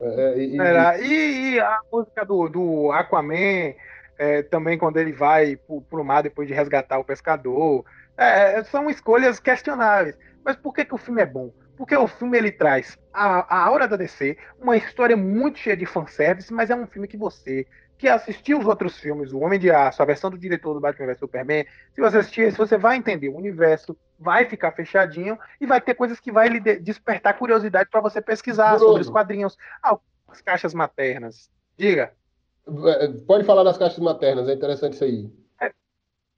É, e, e, e, a música do, do Aquaman, é, também quando ele vai pro, pro mar depois de resgatar o pescador, é, são escolhas questionáveis. Mas por que, que o filme é bom? Porque o filme ele traz a, a aura da DC, uma história muito cheia de fanservice, mas é um filme que você que assistiu os outros filmes, O Homem de Aço, a versão do diretor do Batman vs Superman, se você assistir esse, você vai entender o universo, vai ficar fechadinho e vai ter coisas que vai lhe despertar curiosidade para você pesquisar Bruno. sobre os quadrinhos. Ah, as caixas maternas. Diga. É, pode falar das caixas maternas, é interessante isso aí. É,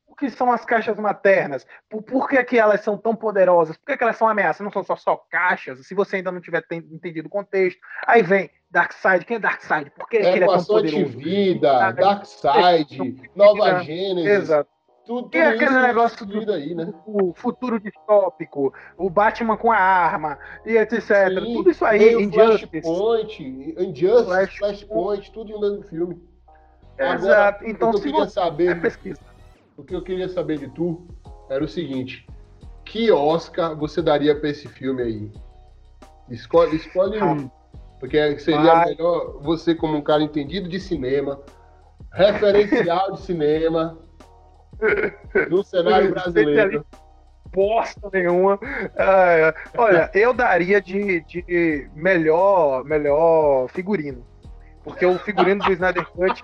o que são as caixas maternas? Por, por que, que elas são tão poderosas? Por que, que elas são ameaças? Não são só, só caixas, se você ainda não tiver entendido o contexto. Aí vem Darkseid. Quem é Darkseid? Por que, é, que ele é tão poderoso? Vida, Darkseid, Nova Gênesis. Exato. Tudo, tudo aquele negócio do aí, né? o futuro distópico, o Batman com a arma, e etc. Sim, tudo isso aí, Injustice. Flashpoint, Injustice, Flash... Flashpoint, tudo no mesmo filme. Exato. então, o que eu queria saber, é pesquisa. o que eu queria saber de tu era o seguinte: que Oscar você daria para esse filme aí? Escolhe, escolhe um. Porque seria Mas... melhor você, como um cara entendido de cinema, referencial de cinema, no cenário brasileiro. Bosta nenhuma. Ah, olha, eu daria de, de melhor, melhor figurino. Porque o figurino do Snyder Cut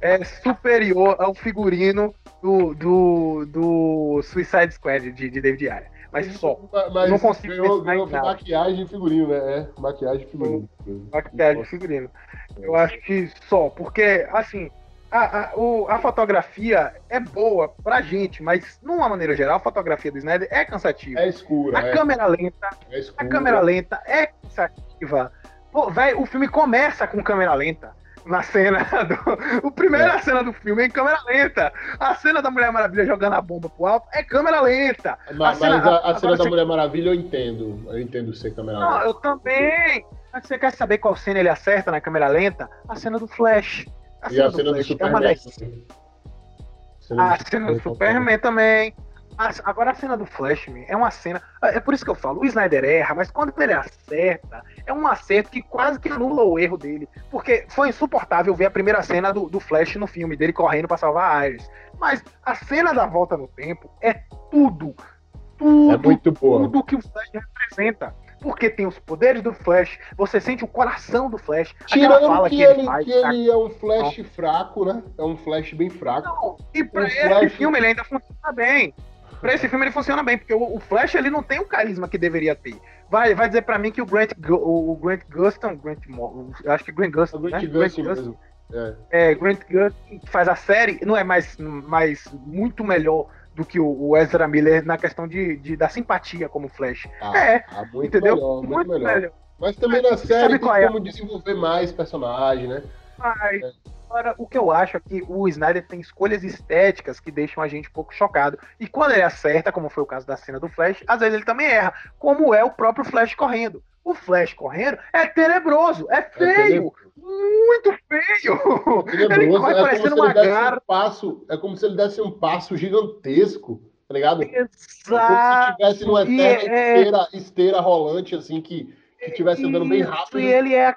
é superior ao figurino do, do, do Suicide Squad de, de David Ayer mas só. Mas não consigo ganhou, ganhou maquiagem e figurino, né? É, maquiagem e figurino. Maquiagem e figurino. Eu acho que só, porque, assim, a, a, o, a fotografia é boa pra gente, mas, de uma maneira geral, a fotografia do Snyder é cansativa. É escura. A é. câmera lenta. É escura. A câmera lenta é cansativa. Pô, velho, o filme começa com câmera lenta na cena do. O primeira é. cena do filme é em câmera lenta. A cena da Mulher Maravilha jogando a bomba pro alto é câmera lenta. Mas a cena, mas a, a cena da você... Mulher Maravilha eu entendo. Eu entendo ser câmera Não, lenta. eu também. Mas você quer saber qual cena ele acerta na câmera lenta? A cena do Flash. A cena, e a do, cena Flash do Superman. É das... A cena do Superman também. Agora a cena do Flashman é uma cena. É por isso que eu falo, o Snyder erra, mas quando ele acerta, é um acerto que quase que anula o erro dele. Porque foi insuportável ver a primeira cena do, do Flash no filme, dele correndo para salvar a Iris. Mas a cena da volta no tempo é tudo. Tudo, é muito boa. tudo que o Flash representa porque tem os poderes do Flash, você sente o coração do Flash. Tirando fala que, que ele, faz, que ele é um Flash não. fraco, né? É um Flash bem fraco. Não, e pra um esse flash... filme ele ainda funciona bem. Pra esse filme ele funciona bem, porque o, o, Flash ele não tem o carisma que deveria ter. Vai, vai dizer pra mim que o Grant, o, o Grant Gustin, Grant, acho que Grant Gustin, Grant, né? Gustin, Grant Gustin, é. é, Grant Gustin faz a série, não é mais, mais muito melhor do que o, Ezra Miller na questão de, de da simpatia como Flash. Ah, é, ah, muito entendeu? Melhor, muito, muito melhor. melhor. Mas também na série tem é? como desenvolver mais personagem, né? Mas, é. Agora, o que eu acho é que o Snyder tem escolhas estéticas que deixam a gente um pouco chocado. E quando ele acerta, como foi o caso da cena do Flash, às vezes ele também erra, como é o próprio Flash correndo. O Flash correndo é tenebroso, é, é feio, é muito feio. É ele corre é parecendo uma garra. Um passo, é como se ele desse um passo gigantesco, tá ligado? Exato. É como se tivesse uma eterna é... esteira, esteira rolante, assim, que, que tivesse andando bem rápido. E ele é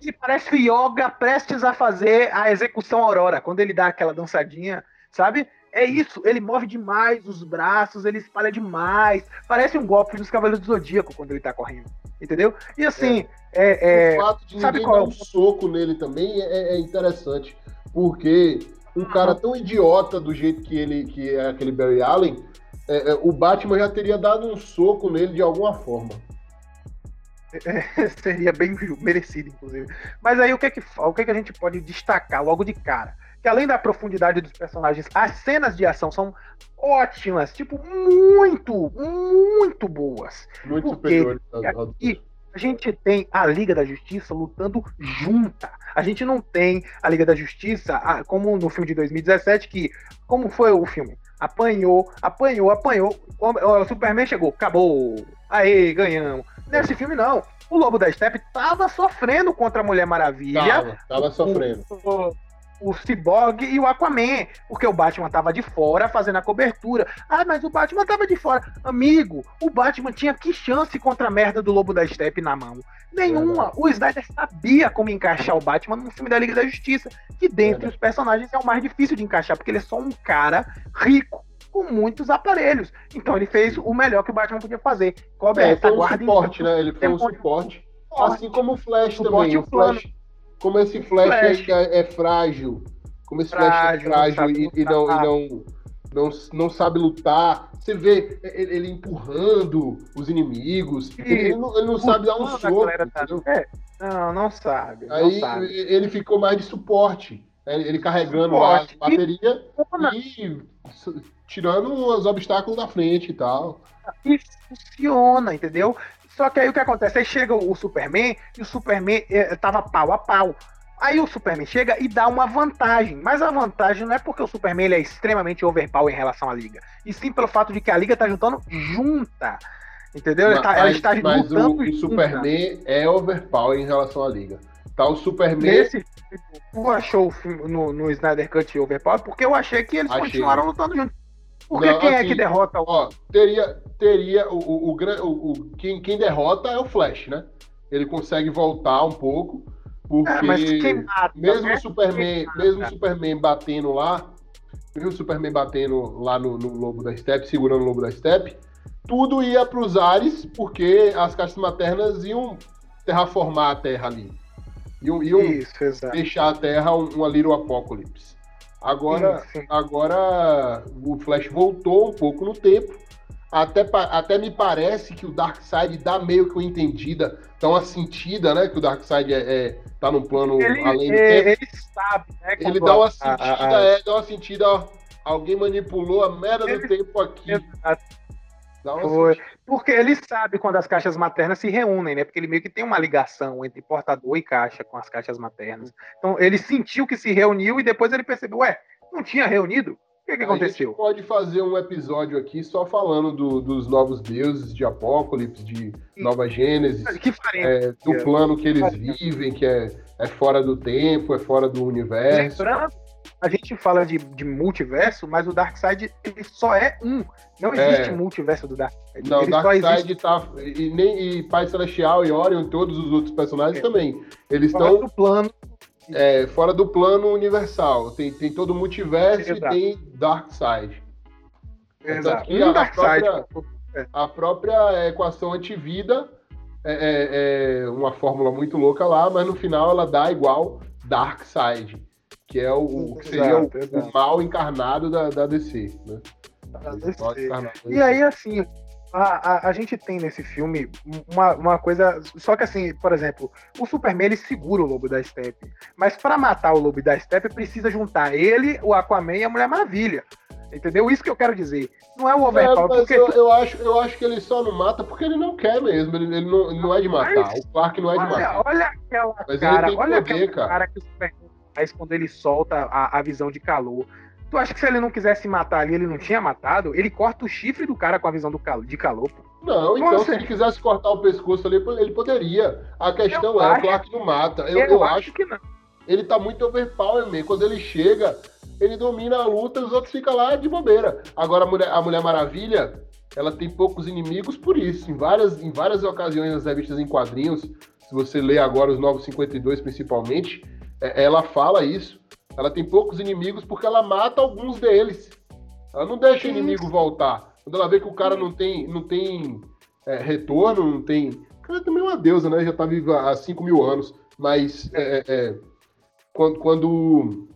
ele parece Yoga prestes a fazer a execução Aurora, quando ele dá aquela dançadinha, sabe? É isso, ele move demais os braços, ele espalha demais. Parece um golpe dos Cavaleiros do Zodíaco quando ele tá correndo. Entendeu? E assim, é. é, o fato de sabe qual dar é um soco nele também é, é interessante. Porque um cara tão idiota do jeito que ele que é aquele Barry Allen, é, é, o Batman já teria dado um soco nele de alguma forma. É, seria bem merecido, inclusive. Mas aí o que é que, o que, é que a gente pode destacar logo de cara? Que além da profundidade dos personagens, as cenas de ação são ótimas, tipo, muito, muito boas. Muito superiores aqui a gente tem a Liga da Justiça lutando junta. A gente não tem a Liga da Justiça, como no filme de 2017, que. Como foi o filme? Apanhou, apanhou, apanhou. O Superman chegou, acabou. Aí, ganhamos. Nesse filme, não. O Lobo da Steppe tava sofrendo contra a Mulher Maravilha. Tava, tava sofrendo. O, o Cyborg e o Aquaman, porque o Batman tava de fora fazendo a cobertura. Ah, mas o Batman tava de fora. Amigo, o Batman tinha que chance contra a merda do Lobo da Steppe na mão? Nenhuma. O Snyder sabia como encaixar o Batman no filme da Liga da Justiça, que dentre os personagens é o mais difícil de encaixar, porque ele é só um cara rico com muitos aparelhos. Então ele fez o melhor que o Batman podia fazer. Coberta, é, foi um suporte, né? Ele foi um suporte. Assim como o Flash também. O Flash, como esse Flash, flash. É, é, frágil. Como esse frágil, Flash é frágil e, e, não, e não, não, não sabe lutar. Você vê ele, empurrando os inimigos. Ele, não, ele não sabe dar um soco. Tá... É, não, não sabe. Aí não sabe. ele ficou mais de suporte. Né? Ele carregando suporte. a bateria e, e tirando os obstáculos da frente e tal. E funciona, entendeu? Só que aí o que acontece? Aí chega o Superman e o Superman eh, tava pau a pau. Aí o Superman chega e dá uma vantagem. Mas a vantagem não é porque o Superman ele é extremamente overpower em relação à Liga. E sim pelo fato de que a Liga tá juntando junta. Entendeu? Mas, ela está mas o, o Superman é overpower em relação à Liga. Tá o Superman. Nesse, tu achou no, no Snyder Cut overpower? Porque eu achei que eles achei. continuaram lutando juntos. Porque não, quem assim, é que assim, derrota o. Ó, teria, teria o, o, o, o, quem, quem derrota é o Flash, né? Ele consegue voltar um pouco, porque é, mata, mesmo né? o Superman, mesmo o Superman batendo lá, mesmo o Superman batendo lá no, no Lobo da Steppe, segurando o Lobo da Steppe, tudo ia para os ares, porque as caixas maternas iam terraformar a Terra ali. Iam, iam Isso, deixar a Terra um, uma Little Apocalypse. Agora, sim, sim. agora o Flash voltou um pouco no tempo. Até, até me parece que o Darkseid dá meio que uma entendida, dá uma sentida, né? Que o Darkseid é, é, tá num plano ele, além do é, tempo. Ele sabe, né? Ele dá uma sentida, a, a... É, dá uma sentida, ó, alguém manipulou a merda ele, do tempo aqui. Exato. Foi. Porque ele sabe quando as caixas maternas se reúnem, né? Porque ele meio que tem uma ligação entre portador e caixa com as caixas maternas. Então ele sentiu que se reuniu e depois ele percebeu, ué, não tinha reunido? O que, que aconteceu? A gente pode fazer um episódio aqui só falando do, dos novos deuses de Apocalipse, de Nova Gênesis, é, do plano que eles vivem, que é, é fora do tempo, é fora do universo. Lembrando a gente fala de, de multiverso, mas o Darkseid ele só é um. Não existe é. multiverso do Darkseid. Não, o Darkseid tá. E, nem, e Pai Celestial e Orion e todos os outros personagens é. também. Eles estão. Fora do plano. É, fora do plano universal. Tem, tem todo o multiverso Exato. e tem Darkseid. Exato. Um a, Darkseid. Própria, é. a própria equação antivida é, é, é uma fórmula muito louca lá, mas no final ela dá igual Darkseid que é o, que seria exato, o, exato. o, mal encarnado da, da DC, né? Da DC. E aí, assim, a, a, a, gente tem nesse filme uma, uma coisa. Só que assim, por exemplo, o Superman ele segura o Lobo da Steppe. Mas para matar o Lobo da Steppe, precisa juntar ele, o Aquaman e a Mulher Maravilha. Entendeu? Isso que eu quero dizer. Não é o overpower. É, porque... eu, eu, acho, eu acho que ele só não mata porque ele não quer mesmo. Ele, ele não, não é de matar. Mas, o Clark não é de olha, matar. Olha aquela mas cara, olha poder, aquela cara. cara que o Superman faz quando ele solta a, a visão de calor. Tu acha que se ele não quisesse matar ali, ele não tinha matado? Ele corta o chifre do cara com a visão do cal de calor, pô. Não, então se ele quisesse cortar o pescoço ali, ele poderia. A questão eu é, acho, o Clark não mata. Eu, eu, eu acho, acho, que não. Ele tá muito overpower mesmo. Quando ele chega, ele domina a luta, os outros ficam lá de bobeira. Agora a Mulher, a Mulher Maravilha, ela tem poucos inimigos por isso. Em várias, em várias ocasiões nas revistas em quadrinhos, se você ler agora os Novos 52 principalmente, ela fala isso. Ela tem poucos inimigos porque ela mata alguns deles. Ela não deixa o inimigo voltar. Quando ela vê que o cara não tem, não tem é, retorno, não tem. O cara também é uma deusa, né? Já tá viva há 5 mil anos. Mas é, é, é, quando, quando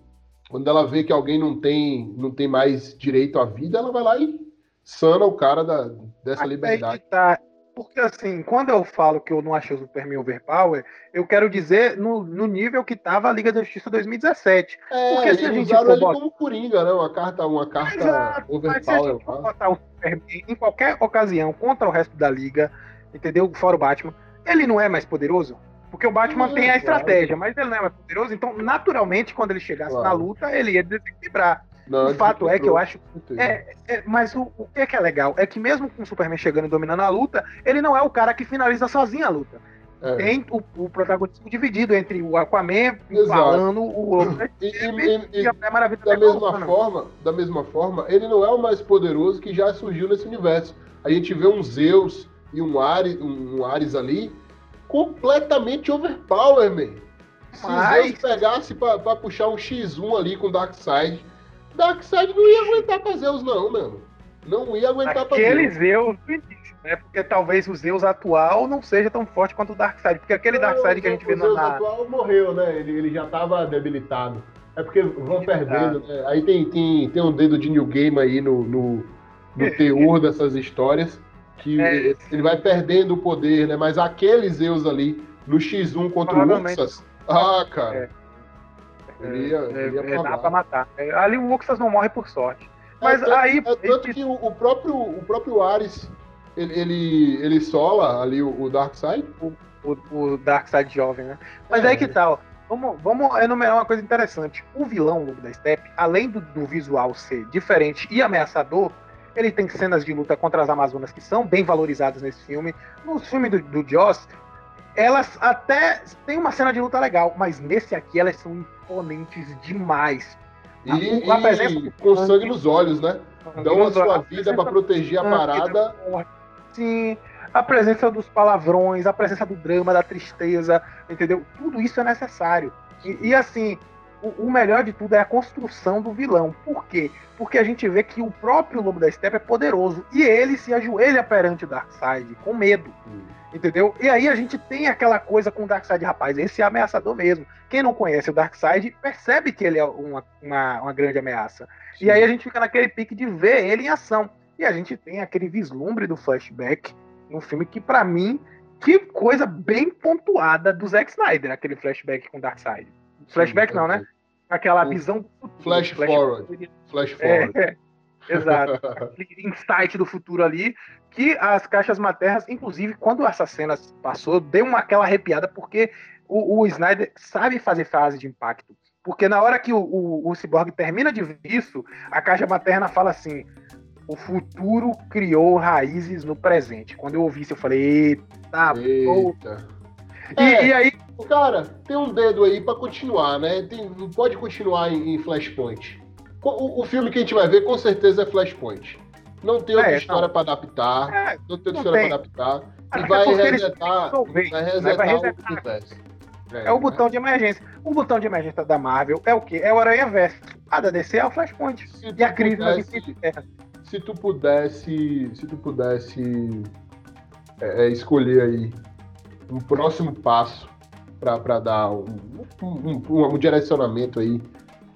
Quando ela vê que alguém não tem, não tem mais direito à vida, ela vai lá e sana o cara da, dessa liberdade. Tá. Porque assim, quando eu falo que eu não achei o Superman overpower, eu quero dizer no, no nível que estava a Liga da Justiça 2017. É, Porque se a gente for ele botar... como Coringa, né? Uma carta, uma carta Exato, overpower. Mas se a gente for botar o Superman em qualquer ocasião contra o resto da Liga, entendeu? Fora o Batman, ele não é mais poderoso? Porque o Batman tem a estratégia, mas ele não é mais poderoso, então naturalmente quando ele chegasse claro. na luta, ele ia desequilibrar. Não, o fato é que eu acho. É, é, mas o, o que é que é legal? É que mesmo com o Superman chegando e dominando a luta, ele não é o cara que finaliza sozinho a luta. É. Tem o, o protagonismo dividido entre o Aquaman falando o Lobo e, e, e, e, a Maravilha da mesma forma, da mesma forma, ele não é o mais poderoso que já surgiu nesse universo. A gente vê um Zeus e um Ares, um Ares ali completamente overpower, man. Se Mas... Zeus pegasse pra, pra, puxar um X1 ali com Darkseid, Darkseid não ia aguentar pra Zeus, não, mano. Não ia aguentar pra Zeus. Aquele Zeus do início, né? Porque talvez o Zeus atual não seja tão forte quanto o Darkseid. Porque aquele não, Darkseid que a gente vê na. O Zeus atual morreu, né? Ele, ele já tava debilitado. É porque vão perdendo, né? Aí tem, tem, tem um dedo de New Game aí no, no, no teor dessas histórias que é. ele vai perdendo o poder, né? Mas aquele Zeus ali no X1 contra o Uxas, ah, cara. É. Ele ia, é, ele ia é, dá pra matar. É, ali o Uxas não morre por sorte. Mas tanto, aí. É tanto que o, o, próprio, o próprio Ares ele, ele, ele sola ali o, o Darkseid. O, o, o Darkseid jovem, né? Mas aí que tal? Tá, vamos, vamos enumerar uma coisa interessante. O vilão Lobo da Steppe, além do, do visual ser diferente e ameaçador, ele tem cenas de luta contra as Amazonas que são bem valorizadas nesse filme. No filme do, do Joss, elas até tem uma cena de luta legal, mas nesse aqui elas são imponentes demais. E, a, e com sangue nos olhos, né? Dão a sua vida para proteger a parada. Sim, a presença dos palavrões, a presença do drama, da tristeza, entendeu? Tudo isso é necessário. E, e assim, o, melhor de tudo é a construção do vilão. Por quê? Porque a gente vê que o próprio Lobo da Steppe é poderoso e ele se ajoelha perante o Darkseid com medo. Hum. Entendeu? E aí a gente tem aquela coisa com o Darkseid, rapaz, esse é ameaçador mesmo. Quem não conhece o Darkseid percebe que ele é uma, uma, uma grande ameaça. Sim. E aí a gente fica naquele pique de ver ele em ação. E a gente tem aquele vislumbre do flashback no filme que, para mim, que coisa bem pontuada do Zack Snyder, aquele flashback com o Darkseid. Flashback Sim, não, né? Aquela visão. Flash, flash forward. Flash forward. É, exato. insight do futuro ali. Que as caixas maternas, inclusive, quando essa cena passou, deu uma aquela arrepiada, porque o, o Snyder sabe fazer frase de impacto. Porque na hora que o, o, o Cyborg termina de ver isso, a caixa materna fala assim: o futuro criou raízes no presente. Quando eu ouvi isso, eu falei: eita, eita. E, é, e, aí. Cara, tem um dedo aí para continuar, né? Tem, pode continuar em, em Flashpoint. O, o, filme que a gente vai ver com certeza é Flashpoint. Não tem outra é, história para adaptar. É, não tem outra história para adaptar. E vai resetar, vai né? resetar, vai resetar o universo. É, é, o botão de emergência. O botão de emergência da Marvel é o quê? É o Aranha Verso. A da DC é o Flashpoint. Se e a crise pudesse, Se tu pudesse. Se tu pudesse é, é escolher aí um próximo passo para dar um, um, um, um, direcionamento aí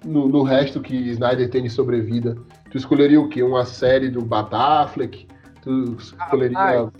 no, no, resto que Snyder tem de sobrevida. Tu escolheria o quê? Uma série do Batafleck? Tu escolheria ah,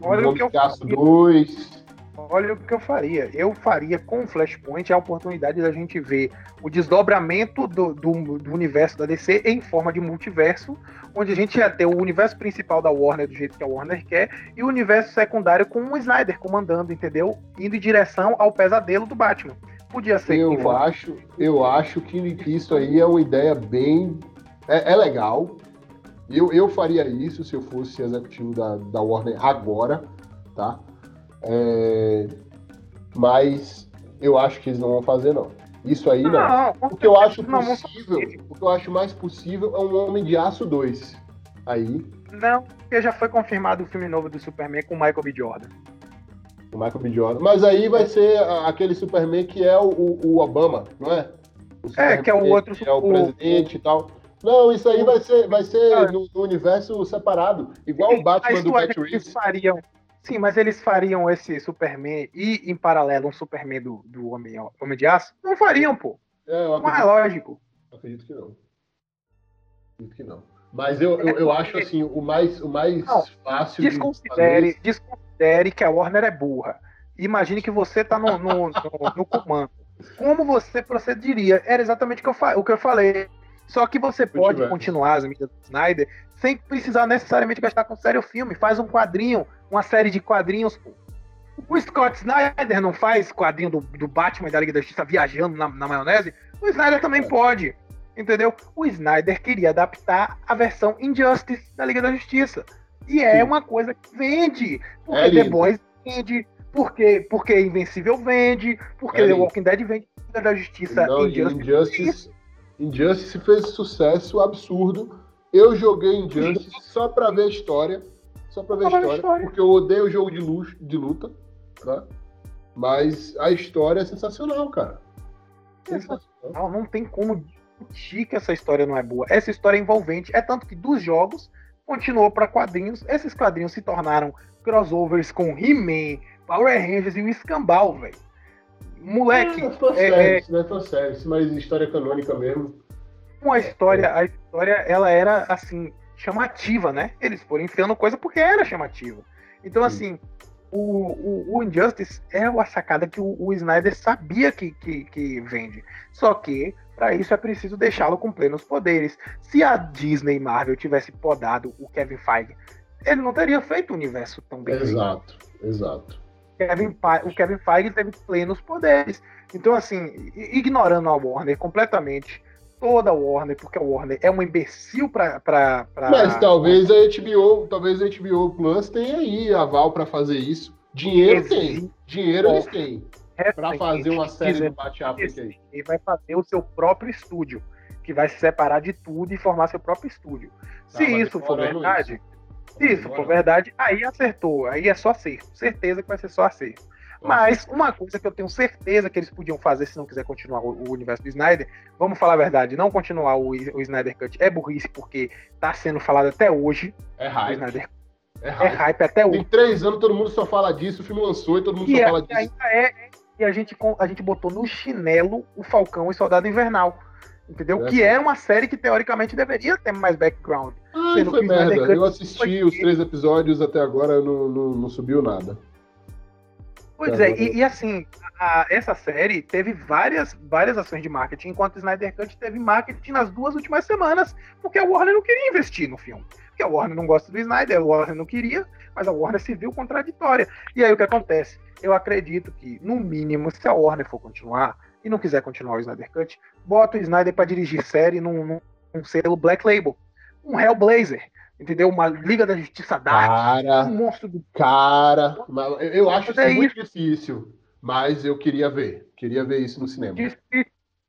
olha o que eu 2? Olha o que eu faria. Eu faria com o Flashpoint a oportunidade da gente ver o desdobramento do, do, do, universo da DC em forma de multiverso, onde a gente ia ter o universo principal da Warner do jeito que a Warner quer e o universo secundário com o Snyder comandando, entendeu? Indo em direção ao pesadelo do Batman. Podia ser. Eu acho, eu acho que isso aí é uma ideia bem. É, é legal. Eu, eu faria isso se eu fosse executivo da, da Warner agora, tá? É, mas eu acho que eles não vão fazer, não. Isso aí não. não o que eu acho possível, o que eu acho mais possível é um Homem de Aço 2. Aí. Não, porque já foi confirmado o filme novo do Superman com Michael B. Jordan. O Michael B. Jordan. Mas aí vai ser aquele Superman que é o, o Obama, não é? é, que é o outro. Que é o presidente o... e tal. Não, isso aí vai ser, vai ser ah. no, no universo separado. Igual o Batman do Matt Reeves. Fariam Sim, mas eles fariam esse Superman e, em paralelo, um Superman do, do Homem, Homem de Aço? Não fariam, pô. É, não é lógico. Acredito que não. Acredito que não. Mas eu, eu, eu acho assim, o mais, o mais Não, fácil Desconsidere, de desconsidere que a Warner é burra. Imagine que você tá no, no, no- no comando. Como você procederia? Era exatamente o que eu, fa- o que eu falei. Só que você pode continuar as mídias do Snyder sem precisar necessariamente gastar com sério filme. Faz um quadrinho, uma série de quadrinhos. O Scott Snyder não faz quadrinho do, do Batman e da Liga da Justiça viajando na, na maionese? O Snyder também É. pode. Entendeu? O Snyder queria adaptar a versão Injustice da Liga da Justiça. E é Sim. uma coisa que vende. Porque É The. Boys vende, porque, porque Invencível vende, porque É The. Walking Dead vende, Liga da Justiça Não, Injustice. Injustice, Injustice fez sucesso absurdo. Eu joguei Injustice só pra ver a história. Só pra ver a história, história. Porque eu odeio o jogo de, luxo, de luta. Né? Mas a história é sensacional, cara. Sensacional. Não, não tem como que essa história não é boa. Essa história é envolvente. É tanto que dos jogos continuou para quadrinhos. Esses quadrinhos se tornaram crossovers com He-Man, Power Rangers e o Escambau, velho. Moleque, É, fanservice, né? Fanservice, mas história canônica mesmo. uma história, a história ela era assim chamativa, né? Eles foram enfiando coisa porque era chamativa. Então Sim. assim, o, o, o Injustice é uma sacada que o, o Snyder sabia que, que, que vende. Só que para isso é preciso deixá-lo com plenos poderes. Se a Disney Marvel tivesse podado o Kevin Feige, ele não teria feito o universo tão bem. feito. Exato, exato. Kevin o Kevin Feige teve plenos poderes. Então, assim, ignorando a Warner completamente, toda a Warner, porque a Warner é um imbecil pra. pra, pra- Mas talvez a HBO, talvez a HBO Plus tenha aí aval pra fazer isso. Dinheiro tem. Existe Dinheiro eles têm. Pra recentemente fazer uma série dizendo do Bate-África aí. que ele vai fazer o seu próprio estúdio, que vai se separar de tudo e formar seu próprio estúdio. Tá, se isso for verdade, se isso for verdade, aí acertou, aí é só acerto. Certeza que vai ser só acerto. Mas uma coisa que eu tenho certeza que eles podiam fazer se não quiser continuar o, universo do Snyder, vamos falar a verdade, não continuar o, o Snyder Cut é burrice, porque tá sendo falado até hoje. É hype. Snyder É é hype. hype até Tem hoje. três anos, todo mundo só fala disso, o filme lançou e todo mundo E, só é- fala disso. ainda é. E a gente, a gente botou no chinelo o Falcão e Soldado Invernal. Entendeu? É, que sim. era uma série que teoricamente deveria ter mais background. Ai, foi merda. Eu assisti foi- os três episódios até agora, não, não, não subiu nada. Pois Tá é, e, e assim, a- essa série teve várias, várias ações de marketing, enquanto o Snyder Cut teve marketing nas duas últimas semanas, porque a Warner não queria investir no filme. Porque a Warner não gosta do Snyder, a Warner não queria, mas a Warner se viu contraditória. E aí o que acontece? Eu acredito que, no mínimo, se a Warner for continuar e não quiser continuar o Snyder Cut, bota o Snyder para dirigir série num, num, num selo Black Label. Um Hellblazer, entendeu? Uma Liga da Justiça Dark, Cara, um monstro do cara. Eu, acho Mas é isso muito difícil, mas eu queria ver. Queria ver isso no cinema.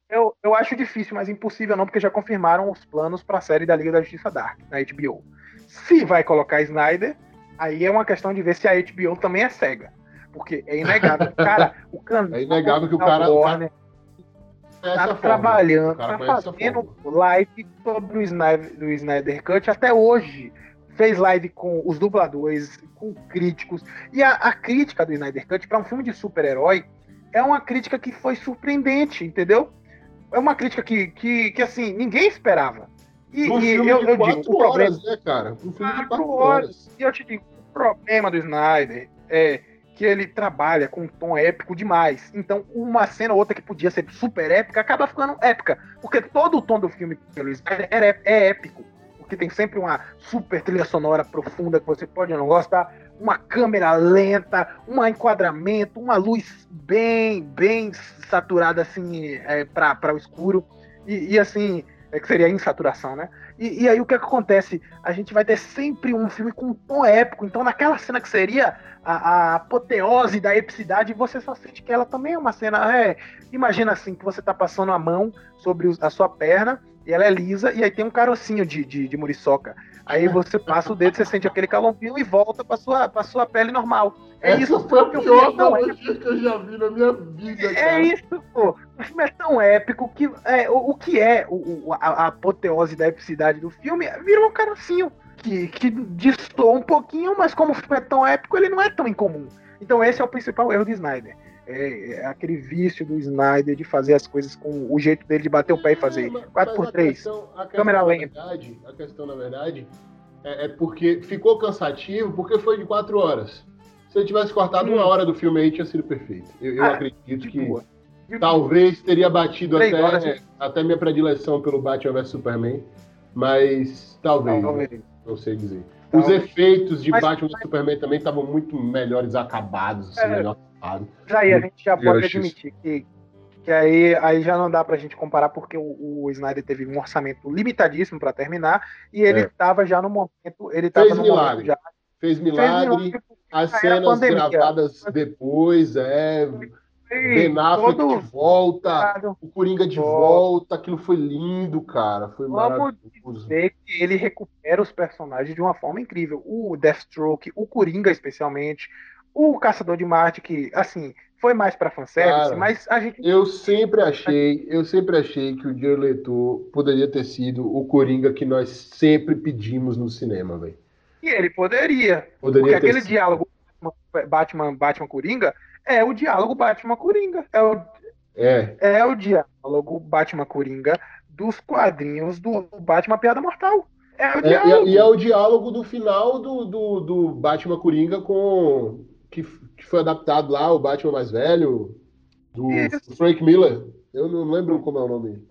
Eu, eu acho difícil, mas impossível não, porque já confirmaram os planos para a série da Liga da Justiça Dark, na HBO. Se vai colocar Snyder, aí é uma questão de ver se a HBO também é cega. Porque é inegável. Cara, o canal É inegável que o cara- o Warner tá trabalhando, tá fazendo live sobre o Snyder, do Snyder Cut até hoje. Fez live com os dubladores, com críticos. E a, a crítica do Snyder Cut para um filme de super-herói é uma crítica que foi surpreendente, entendeu? É uma crítica que, que, que assim, ninguém esperava. E, Um e eu, eu digo, o problema, horas, né, cara? Um filme de quatro horas. horas. e eu te digo, o problema do Snyder é que ele trabalha com um tom épico demais. Então, uma cena ou outra que podia ser super épica acaba ficando épica. Porque todo o tom do filme pelo Snyder é, é épico. Porque tem sempre uma super trilha sonora profunda que você pode ou não gostar, uma câmera lenta, um enquadramento, uma luz bem, bem saturada assim é, para o escuro. E, e, assim, é que seria insaturação, né? E, e aí o que, é que acontece? A gente vai ter sempre um filme com um tom épico. Então, naquela cena que seria a, a apoteose da epicidade, você só sente que ela também é uma cena. É, imagina assim, que você tá passando a mão sobre a sua perna e ela é lisa, e aí tem um carocinho de, de, de muriçoca. Aí você passa o dedo, você sente aquele calomvinho e volta pra sua, pra sua pele normal. É Essa isso. foi a pior filme é analogia que eu já vi na minha vida, é cara. isso, pô. O filme é tão épico que é, o, o que é o, o- a, a apoteose da epicidade do filme vira um carocinho que, que distou um pouquinho, mas como o filme é tão épico, ele não é tão incomum. Então esse é o principal erro de Snyder. É, é, aquele vício do Snyder de fazer as coisas com o jeito dele de bater o pé e fazer. 4x3, câmera lenta. Verdade, a questão, na verdade, é, é, porque ficou cansativo porque foi de 4 horas. Se ele tivesse cortado hum. uma hora do filme aí, tinha sido perfeito. Eu, eu ah, acredito que boa. talvez teria batido até, horas, até minha predileção pelo Batman vs Superman, mas talvez. talvez. Não sei dizer. Os efeitos de mas, Batman vs Superman também estavam muito melhores acabados, assim, é, melhor Já aí, a gente já pode admitir que, que aí, aí já não dá pra gente comparar, porque o, o Snyder teve um orçamento limitadíssimo para terminar, e ele estava é. já no momento. Ele tava Fez no milagre. Já, fez milagre. Fez milagre as cenas gravadas depois, é. Ben Affleck todo... de volta, o Coringa de volta, aquilo foi lindo, cara. Foi Vamos maravilhoso. dizer que ele recupera os personagens de uma forma incrível. O Deathstroke, o Coringa especialmente, o Caçador de Marte, que, assim, foi mais para fanservice, cara, mas a gente. Eu sempre achei, eu sempre achei que o Jared Leto poderia ter sido o Coringa que nós sempre pedimos no cinema, velho. E ele poderia. poderia porque aquele sido. diálogo Batman, Batman Coringa é o diálogo Batman Coringa. É o, é. é o diálogo Batman Coringa dos quadrinhos do Batman Piada Mortal. É o diálogo. É, e, é o diálogo do final do, do, do Batman Coringa com. Que, que, foi adaptado lá, o Batman mais velho, do, do Frank Miller. Eu não lembro como é o nome.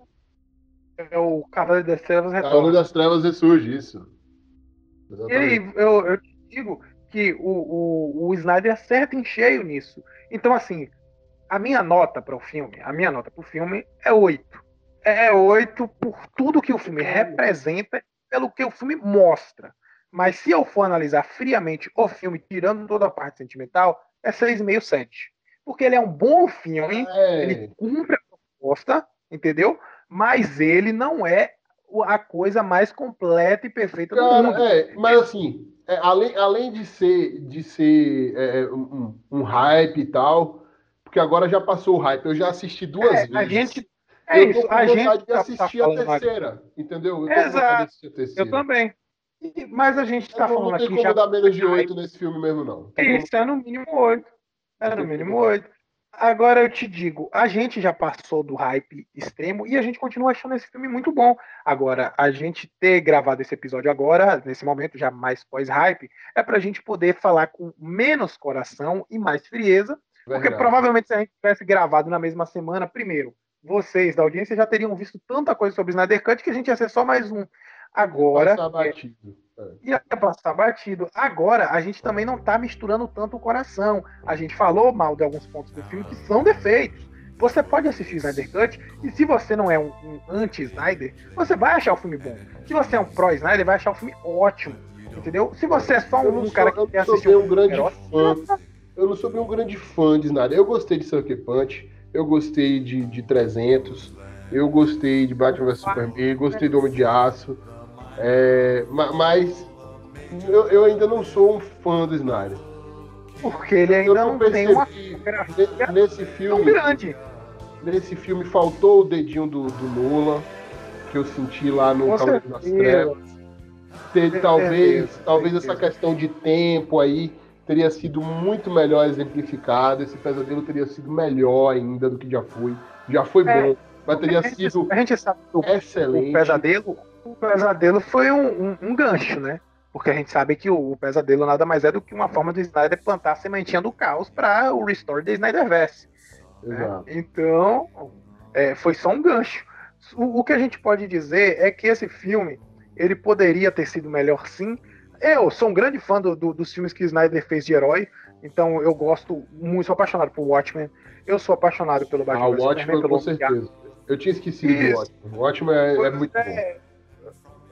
É o Cavaleiro das Trevas Retorna. Cavaleiro das Trevas ressurge, isso. Exatamente. E aí, eu, eu te digo que o, o, o Snyder acerta em cheio nisso. Então, assim, a minha nota para o filme, a minha nota para o filme é 8. É 8 por tudo que o filme representa, pelo que o filme mostra. Mas se eu for analisar friamente o filme, tirando toda a parte sentimental, é 6,5, 7. Porque ele é um bom filme, é. ele cumpre a proposta, entendeu? Mas ele não é a coisa mais completa e perfeita Cara, do mundo. É, mas assim, é, além, além de ser, de ser é, um, um, hype e tal, porque agora já passou o hype, eu já assisti duas é, vezes. A gente. É eu isso, tô com a vontade gente de tá assistir tá a terceira, entendeu? Eu Exato. Eu também. Mas a gente está falando aqui. Não tem como já... dar menos de oito nesse filme mesmo, não. Isso, é no mínimo oito. É no mínimo oito. Agora eu te digo, a gente já passou do hype extremo e a gente continua achando esse filme muito bom. Agora, a gente ter gravado esse episódio agora, nesse momento já mais pós-hype, é pra gente poder falar com menos coração e mais frieza. Verdade. Porque provavelmente se a gente tivesse gravado na mesma semana, primeiro, vocês da audiência já teriam visto tanta coisa sobre Snyder Cut que a gente ia ser só mais um. Agora. Passar batido. É. Ia passar batido. Agora, a gente também não está misturando tanto o coração. A gente falou mal de alguns pontos do filme que são defeitos. Você pode assistir Snyder Cut e se você não é um, um anti-Snyder, você vai achar o filme bom. Se você é um pró-Snyder, vai achar o filme ótimo. Entendeu? Se você é só um, um cara que quer assistir um, um grande herói, fã. Eu não sou um grande fã de Snyder. Eu gostei de Sucker Punch, eu gostei de, de 300, eu gostei de Batman vs Superman, gostei do Homem de Aço. É, mas eu, eu, ainda não sou um fã do Snyder. Porque ele ainda não tem uma nesse filme grande. Nesse filme faltou o dedinho do, do Nolan, que eu senti lá no Cavaleiro das Trevas. Ter, talvez, talvez essa questão de tempo aí teria sido muito melhor exemplificado. Esse pesadelo teria sido melhor ainda do que já foi. Já foi é, bom, mas teria sido a gente sabe excelente. O pesadelo o pesadelo foi um, um, um, gancho, né? Porque a gente sabe que o, o, pesadelo nada mais é do que uma forma do Snyder plantar a sementinha do caos para o restore da Snyderverse. Né? Então, é, foi só um gancho. O, o, que a gente pode dizer é que esse filme ele poderia ter sido melhor sim. Eu sou um grande fã do, do, dos filmes que Snyder fez de herói, então eu gosto muito, sou apaixonado por Watchmen. Eu sou apaixonado pelo Batman. Ah, o Watchmen, com certeza. Eu tinha esquecido Isso. do Watchmen. O Watchmen é, é muito é, bom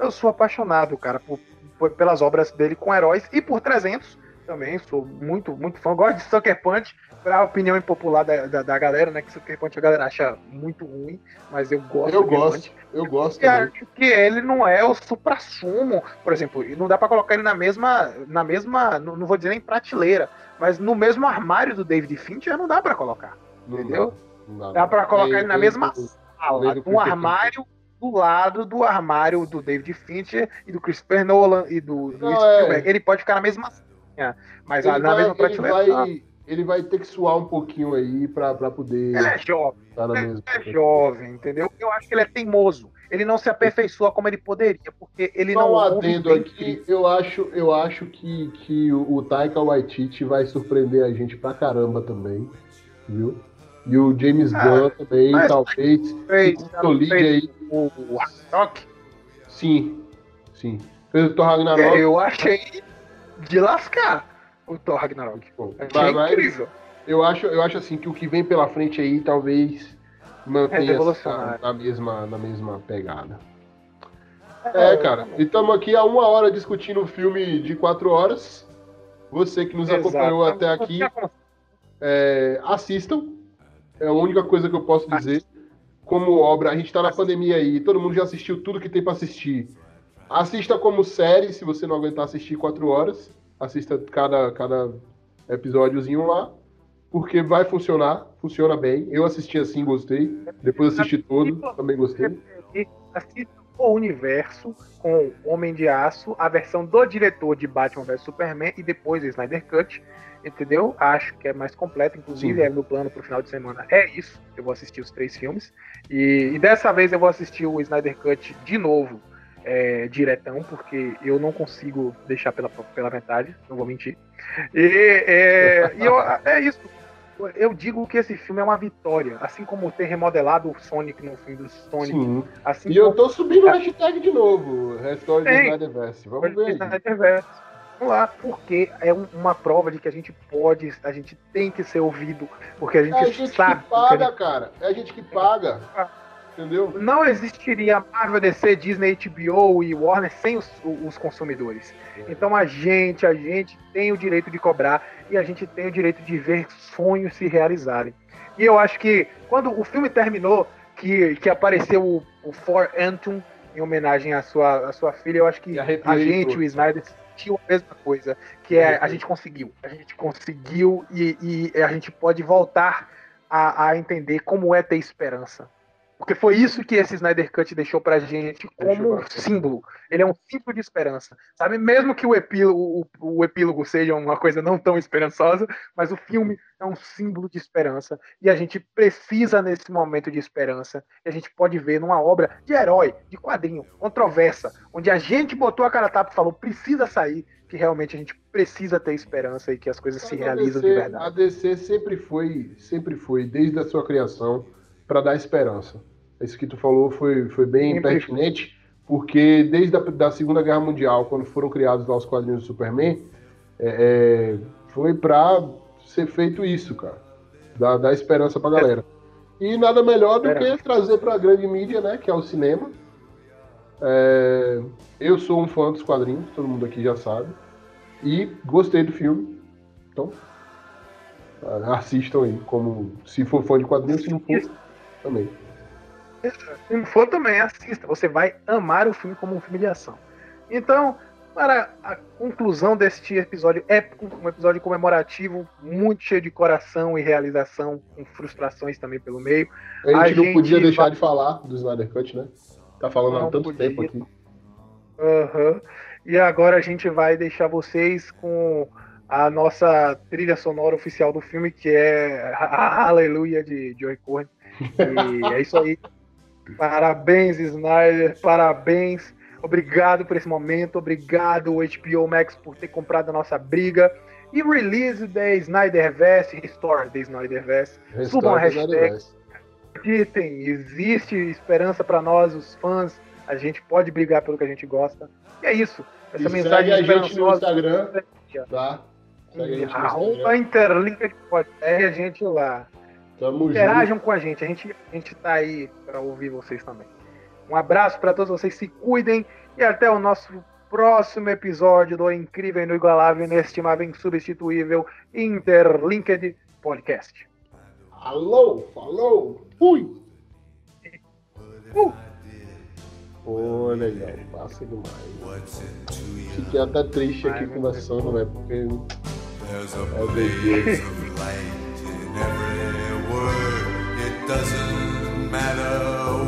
eu sou apaixonado, cara, por, por, pelas obras dele com heróis e por 300 também. Sou muito, muito fã. Gosto de Sucker Punch, pra opinião impopular da, da, da, galera, né? Que Sucker Punch a galera acha muito ruim, mas eu gosto. Eu gosto, eu gosto. E acho que ele não é o supra-sumo, por exemplo, não dá para colocar ele na mesma, na mesma, não, não, vou dizer nem prateleira, mas no mesmo armário do David Fincher não dá para colocar, não entendeu? Dá, não dá, dá para colocar ele na mesma sala, um armário do lado do armário do David Fincher e do Christopher Nolan e do, é. Spielberg. Ele pode ficar na mesma linha, mas ele na vai, mesma prateleira. Ele vai, ele vai ter que suar um pouquinho aí pra, pra poder. Ele é jovem. Tá Ele é jovem, entendeu? Eu acho que ele é teimoso. Ele não se aperfeiçoa como ele poderia, porque ele Só não um adendo aqui, eu acho, eu acho que, que o Taika Waititi vai surpreender a gente pra caramba também, viu? E o James Ah, Gunn também, talvez, se fez, consolide fez aí. O o Ragnarok. Sim, sim. Fez o Thor Ragnarok. Eu achei de lascar o Thor Ragnarok. Bom, Achei mas- incrível. Eu acho, eu acho assim que o que vem pela frente aí talvez mantenha revolucionário. na, mesma, na mesma pegada. É, cara. E estamos aqui há uma hora discutindo um filme de quatro horas. Você que nos Exato. acompanhou até aqui, é, assistam. É a única coisa que eu posso dizer. Como obra, a gente tá na pandemia aí, todo mundo já assistiu tudo que tem pra assistir. Assista como série, se você não aguentar assistir quatro horas. Assista cada, cada episódiozinho lá. Porque vai funcionar, funciona bem. Eu assisti assim, gostei. Depois assisti todo, também gostei. Assista o universo com Homem de Aço, a versão do diretor de Batman vs Superman e depois Snyder Cut, entendeu? Acho que é mais completo, inclusive Sim. é meu plano pro final de semana. É isso, eu vou assistir os três filmes. E, e dessa vez eu vou assistir o Snyder Cut de novo, é, diretão, porque eu não consigo deixar pela, pela metade, não vou mentir. E, é, e eu- é isso. Eu digo que esse filme é uma vitória, assim como ter remodelado o Sonic no filme do Sonic. Sim. Assim E eu como tô subindo o hashtag de novo. Restore do. Snyderverse. Vamos ver aí. Lá, porque é um- uma prova de que a gente pode, a gente tem que ser ouvido, porque a gente, É a gente sabe. que que a paga, cara. É a gente que paga. Entendeu? gente- Não existiria Marvel, DC, Disney, HBO e Warner sem os, os consumidores. Então a gente, a gente tem o direito de cobrar e a gente tem o direito de ver sonhos se realizarem. E eu acho que quando o filme terminou, que, que apareceu o, o For Anton em homenagem à sua, à sua filha, eu acho que a gente, o Snyder, sentiu a mesma coisa. Que é a gente conseguiu. A gente conseguiu e, e a gente pode voltar a, a entender como é ter esperança. Porque foi isso que esse Snyder Cut deixou pra gente como um símbolo. Ele é um símbolo de esperança. Sabe? Mesmo que o epílogo, o, o epílogo seja uma coisa não tão esperançosa, mas o filme é um símbolo de esperança. E a gente precisa nesse momento de esperança. E a gente pode ver numa obra de herói, de quadrinho, controversa, onde a gente botou a cara a tapa e falou: precisa sair, que realmente a gente precisa ter esperança e que as coisas se Mas a realizam DC de verdade. A DC sempre foi, sempre foi, desde a sua criação, para dar esperança. Isso que tu falou foi, foi bem Sempre pertinente, porque desde a da Segunda Guerra Mundial, quando foram criados lá os quadrinhos do Superman, é, é, foi para ser feito isso, cara. Dar, dar esperança pra galera. E nada melhor do que trazer pra grande mídia, né? Que é o cinema. É, eu sou um fã dos quadrinhos, todo mundo aqui já sabe. E gostei do filme. Então, ah, assistam aí. Como se for fã de quadrinhos, se não for, também. Se não for também, assista. Você vai amar o filme como um filme de ação. Então, para a conclusão deste episódio épico, um episódio comemorativo, muito cheio de coração e realização, com frustrações também pelo meio. A gente A não gente podia deixar vai- de falar do Snyder Cut, né? Tá falando há Não tanto podia. tempo aqui. Aham. E agora a gente vai deixar vocês com a nossa trilha sonora oficial do filme, que é a Aleluia de Joey Cohen. E é isso aí. Parabéns, Snyder. Parabéns. Obrigado por esse momento. Obrigado, HBO Max, por ter comprado a nossa briga. E release the Snyderverse, restore the Snyderverse. Subam a hashtag. Acreditem, existe esperança pra nós, os fãs. A gente pode brigar pelo que a gente gosta. E é isso. Essa E mensagem segue a gente no. Instagram, tá? Segue a gente no Arroba Instagram. Interlinked pode segue a gente lá. Tamo junto. Interajam com a gente. A gente, a gente tá aí pra ouvir vocês também. Um abraço pra todos vocês, se cuidem e até o nosso próximo episódio do incrível, inigualável, inestimável, insubstituível Interlinked Podcast. Alô, falou, fui! Uh! Pô, legal, massa demais. Fiquei até triste aqui Ai, conversando, né? Porque There's a É blaze word, it doesn't matter